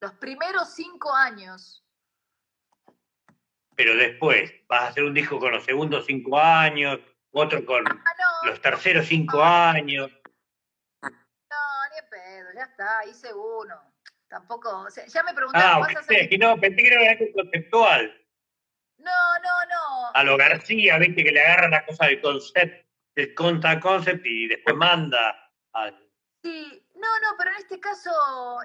Los primeros cinco años. Pero después, vas a hacer un disco con los segundos cinco años, otro con ah, los terceros cinco años. No, ni pedo, ya está, hice uno. Tampoco, o sea, ya me preguntaron. Ah, pensé, no, pensé que era algo conceptual. No, no, no. A lo García, viste, que le agarra la cosa del concept, del conta concept y después manda Sí, no, no, pero en este caso,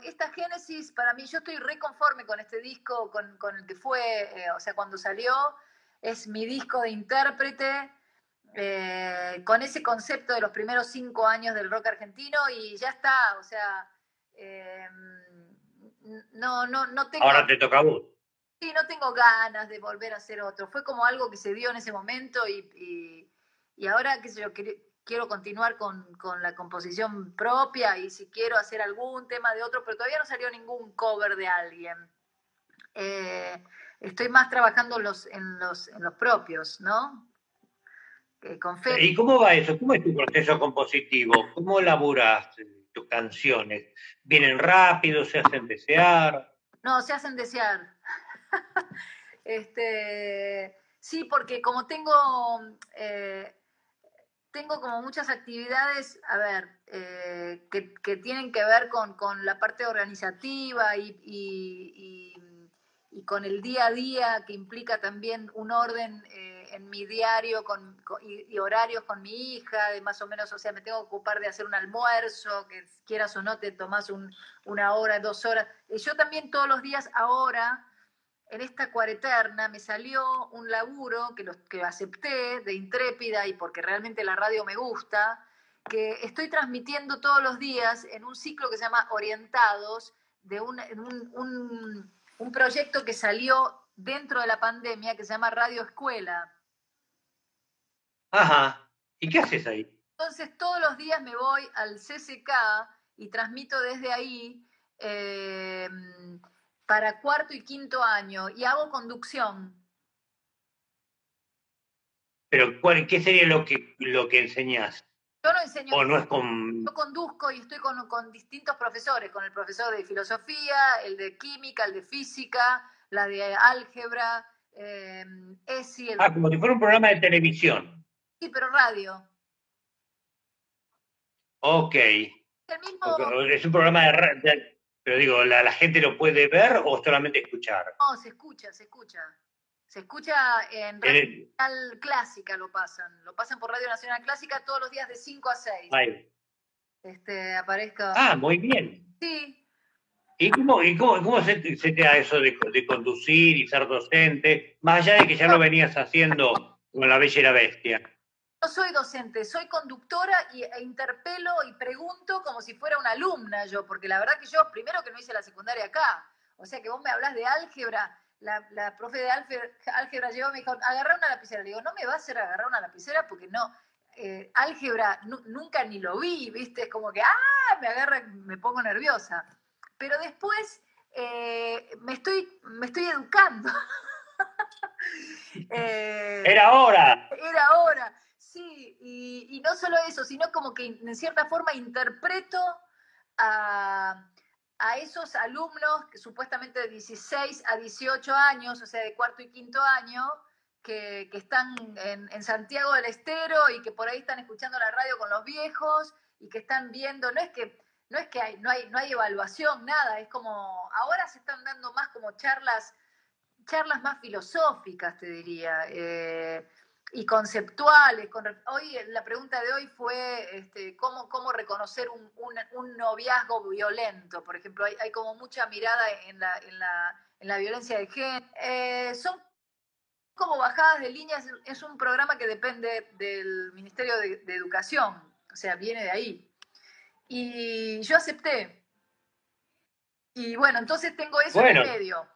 esta Génesis, para mí, yo estoy reconforme con este disco, con, el que fue, eh, o sea, cuando salió, es mi disco de intérprete, eh, con ese concepto de los primeros cinco años del rock argentino y ya está, o sea, eh, no, no, no tengo... Ahora te toca a vos no tengo ganas de volver a hacer otro. Fue como algo que se dio en ese momento y, y, ahora, qué sé yo, quiero continuar con, la composición propia y si quiero hacer algún tema de otro, pero todavía no salió ningún cover de alguien. Eh, estoy más trabajando los, en, los, en los propios, ¿no? con fe. ¿Y cómo va eso? ¿Cómo es tu proceso compositivo? ¿Cómo laburas tus canciones? ¿Vienen rápido? ¿Se hacen desear? No, se hacen desear. este, sí, porque como tengo, eh, tengo como muchas actividades, a ver, eh, que, tienen que ver con, la parte organizativa y, con el día a día, que implica también un orden eh, en mi diario con, y, horarios con mi hija, de más o menos, o sea, me tengo que ocupar de hacer un almuerzo, que quieras o no te tomas una hora, dos horas. Yo también todos los días ahora en esta cuareterna me salió un laburo que, que acepté de intrépida y porque realmente la radio me gusta, que estoy transmitiendo todos los días en un ciclo que se llama Orientados, de un, un, proyecto que salió dentro de la pandemia que se llama Radio Escuela. Ajá. ¿Y qué haces ahí? Entonces todos los días me voy al CCK y transmito desde ahí. Eh, para cuarto y quinto año y hago conducción. Pero ¿qué sería lo que, lo que enseñás? Yo no enseño. ¿O no es con... Yo conduzco y estoy con, con, distintos profesores, con el profesor de filosofía, el de química, el de física, la de álgebra, eh, ESI. Ah, como si fuera un programa de televisión. Sí, pero radio. Ok. Es un programa de, pero digo, ¿la, gente lo puede ver o solamente escuchar? No, se escucha, se escucha. Se escucha en Radio Nacional Clásica, lo pasan. Lo pasan por Radio Nacional Clásica todos los días de 5 a 6. Ahí. Este, aparezca. Ah, muy bien. Sí. ¿Y cómo, y cómo, se, te da eso de, conducir y ser docente? Más allá de que ya lo venías haciendo con La Bella y la Bestia. No soy docente, soy conductora y, e interpelo y pregunto como si fuera una alumna yo, porque la verdad que yo, primero que no hice la secundaria acá, o sea que vos me hablas de álgebra, la, la profe de álgebra, llegó y me dijo, agarra una lapicera. Le digo, no me va a hacer agarrar una lapicera porque no, eh, álgebra nunca ni lo vi, ¿viste? Es como que, ¡ah! Me agarra, me pongo nerviosa. Pero después eh, me, estoy, me estoy educando. Eh, era hora. Era hora. Sí, y, no solo eso, sino como que en cierta forma interpreto a, esos alumnos que supuestamente de 16 a 18 años, o sea, de cuarto y quinto año, que, están en, Santiago del Estero y que por ahí están escuchando la radio con los viejos y que están viendo, no es que no es que hay, no hay, no hay evaluación, nada, es como, ahora se están dando más como charlas, charlas más filosóficas, te diría. Eh, y conceptuales. hoy la pregunta de hoy fue este, ¿cómo, cómo reconocer un, un, noviazgo violento. Por ejemplo, hay, hay como mucha mirada en la, en la, en la violencia de género. Eh, son como bajadas de líneas, es un programa que depende del Ministerio de, Educación, o sea, viene de ahí. Y yo acepté. Y bueno, entonces tengo eso en medio.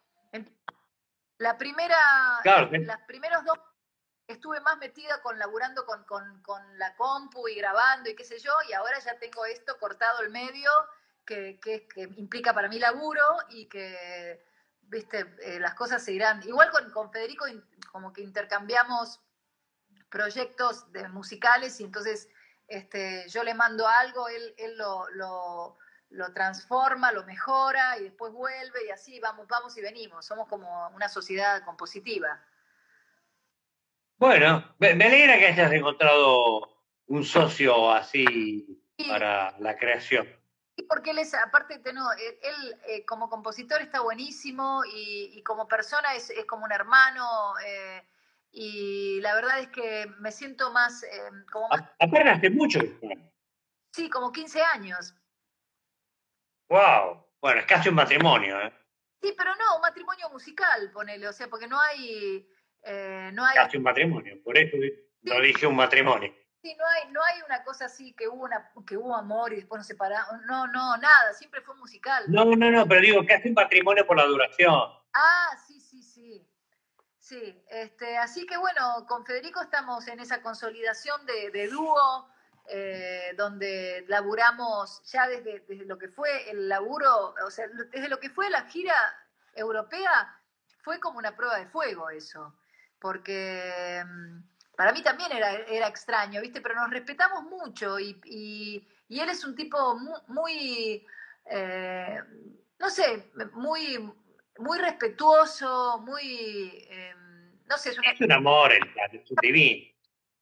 La primera, las primeros dos estuve más metida con laburando con, con, la compu y grabando y qué sé yo, y ahora ya tengo esto cortado el medio, que, que, implica para mí laburo y que, viste, eh, las cosas se irán. Igual con, con Federico como que intercambiamos proyectos de musicales y entonces este, yo le mando algo, él, él lo, lo, lo, transforma, lo mejora y después vuelve y así vamos, vamos y venimos. Somos como una sociedad compositiva. Bueno, me, alegra que hayas encontrado un socio así para la creación. Sí, porque él es, aparte, no, él, eh, como compositor está buenísimo y, como persona es, como un hermano. Eh, y la verdad es que me siento más... Eh, como Apenas hace mucho. Sí, como 15 años. ¡Wow! Bueno, es casi un matrimonio, ¿eh? Sí, pero no, un matrimonio musical, ponele, o sea, porque no hay eh, no hay... Casi un matrimonio, por eso lo dije un matrimonio. Sí, no hay, no hay una cosa así que hubo, una, que hubo amor y después nos separamos. No, no, nada, siempre fue musical. No, no, no, pero digo, casi un matrimonio por la duración. Ah, sí, sí, sí. Sí, este, así que bueno, con Federico estamos en esa consolidación de, dúo, eh, donde laburamos ya desde, desde, lo que fue el laburo, o sea, desde lo que fue la gira europea, fue como una prueba de fuego eso porque mm, para mí también era, era extraño, ¿viste? Pero nos respetamos mucho y, y, él es un tipo muy, eh, no sé, muy, muy respetuoso, muy, em, no sé. Es, un amor, es un divino.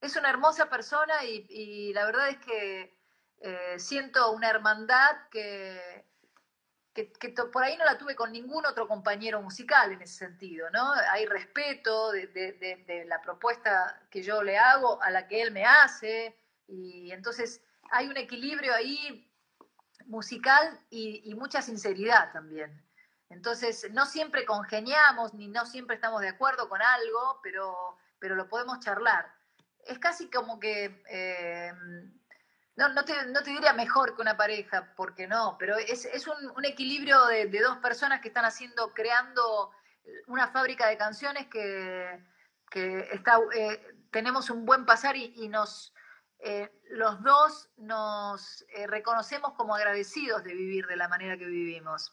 Es una hermosa persona y, y la verdad es que eh, siento una hermandad que, que, por ahí no la tuve con ningún otro compañero musical en ese sentido, ¿no? Hay respeto de, la propuesta que yo le hago a la que él me hace, y entonces hay un equilibrio ahí musical y, mucha sinceridad también. Entonces, no siempre congeniamos, ni no siempre estamos de acuerdo con algo, pero, pero lo podemos charlar. Es casi como que... Eh, no, no, te, no te diría mejor que una pareja, porque no, pero es, es un, un, equilibrio de, dos personas que están haciendo, creando una fábrica de canciones que, que está, eh, tenemos un buen pasar y, nos, eh, los dos nos eh, reconocemos como agradecidos de vivir de la manera que vivimos.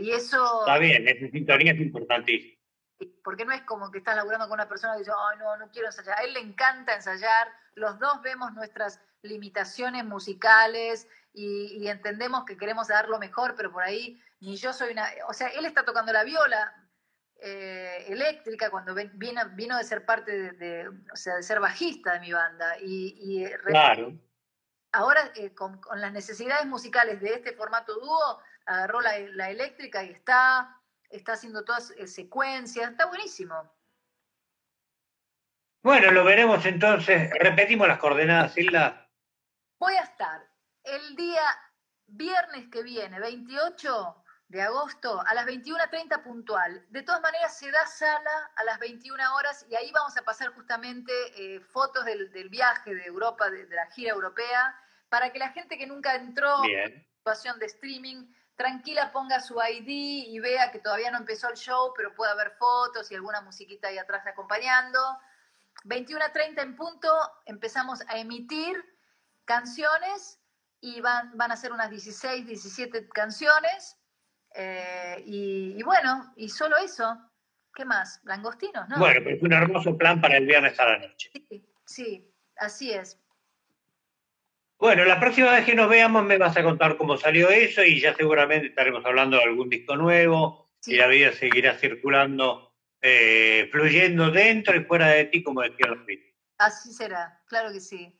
y eso... Está bien, esa sintonía es importantísima. Porque no es como que estás laburando con una persona y dice, ay, no, no quiero ensayar. A él le encanta ensayar, los dos vemos nuestras limitaciones musicales y, entendemos que queremos dar lo mejor, pero por ahí ni yo soy una... O sea, él está tocando la viola eh, eléctrica cuando vino, vino de ser parte de, o sea, de ser bajista de mi banda. Y, claro. ahora eh, con, las necesidades musicales de este formato dúo, agarró la, eléctrica y está, está haciendo todas eh, secuencias, está buenísimo. Bueno, lo veremos entonces. Repetimos las coordenadas, Hilda. Voy a estar el día viernes que viene, 28 de agosto, a las 21.30 puntual. De todas maneras, se da sala a las 21 horas y ahí vamos a pasar justamente eh, fotos del, viaje de Europa, de, la gira europea, para que la gente que nunca entró en situación de streaming, tranquila ponga su ID y vea que todavía no empezó el show, pero pueda ver fotos y alguna musiquita ahí atrás acompañando. 21.30 en punto, empezamos a emitir canciones y van, van a ser unas 16, 17 canciones. Eh, y, bueno, y solo eso. ¿Qué más? Langostinos, ¿no? Bueno, pues un hermoso plan para el viernes a la noche. Sí, sí, así es. Bueno, la próxima vez que nos veamos me vas a contar cómo salió eso y ya seguramente estaremos hablando de algún disco nuevo y la vida seguirá circulando, eh, fluyendo dentro y fuera de ti, como decía los Así será, claro que sí.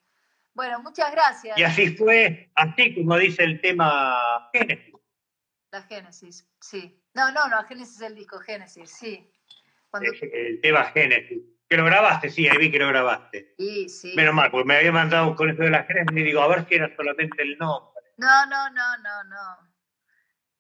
Bueno, muchas gracias. Y así fue, así como dice el tema Génesis. La Génesis, sí. No, no, no, Génesis es el disco, Génesis, sí. El tema Génesis. Que lo grabaste, sí, ahí vi que lo grabaste. Sí, sí. Menos mal, porque me había mandado con esto de la Génesis y digo, a ver si era solamente el nombre. No, no, no, no, no.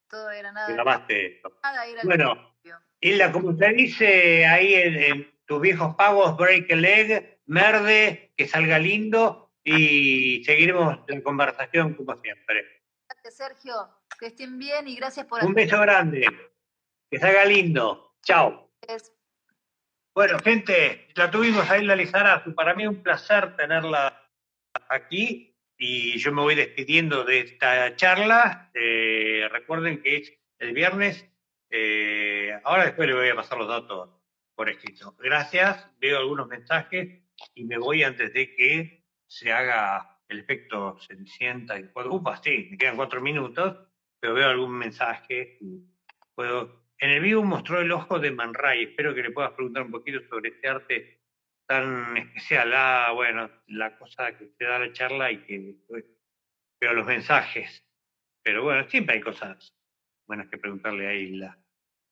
Todo era nada. Grabaste esto. Nada era bueno, Hilda, como se dice ahí en, en tus viejos pagos, break a leg, merde, que salga lindo y seguiremos la conversación como siempre. Gracias, Sergio. Que estén bien y gracias por... Un beso grande. Que salga lindo. Chao. Bueno, gente, la tuvimos ahí la Lizarazu. Para mí es un placer tenerla aquí y yo me voy despidiendo de esta charla. Eh, recuerden que es el viernes. Eh, ahora después le voy a pasar los datos por escrito. Gracias. Veo algunos mensajes y me voy antes de que se haga el efecto Cenicienta y cuadrupa, sí, me quedan cuatro minutos, pero veo algún mensaje. Puedo... En el vivo mostró el ojo de Man Ray, espero que le puedas preguntar un poquito sobre este arte tan especial. Ah, bueno, la cosa que te da la charla y que veo los mensajes. Pero bueno, siempre hay cosas buenas que preguntarle a Isla.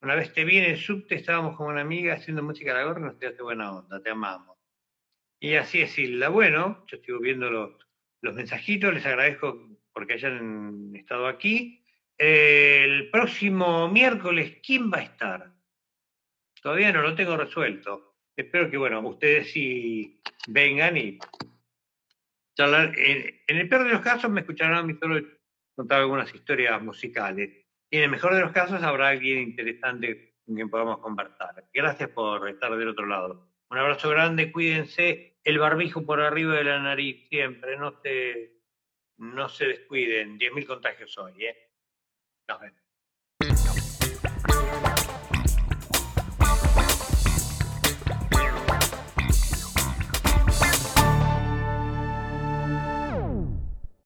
Una vez te vi en el subte, estábamos con una amiga haciendo música a la gorra y nos tiraste buena onda, te amamos. Y así es, Hilda. Bueno, yo estoy viendo los, mensajitos, les agradezco porque hayan estado aquí. el próximo miércoles, ¿quién va a estar? Todavía no lo tengo resuelto. Espero que, bueno, ustedes sí vengan y charlar. En, el peor de los casos me escucharán a mí solo contar algunas historias musicales. Y en el mejor de los casos habrá alguien interesante con quien podamos conversar. Gracias por estar del otro lado. Un abrazo grande, cuídense el barbijo por arriba de la nariz siempre, no se, no se descuiden, 10.000 contagios hoy, ¿eh? Nos vemos.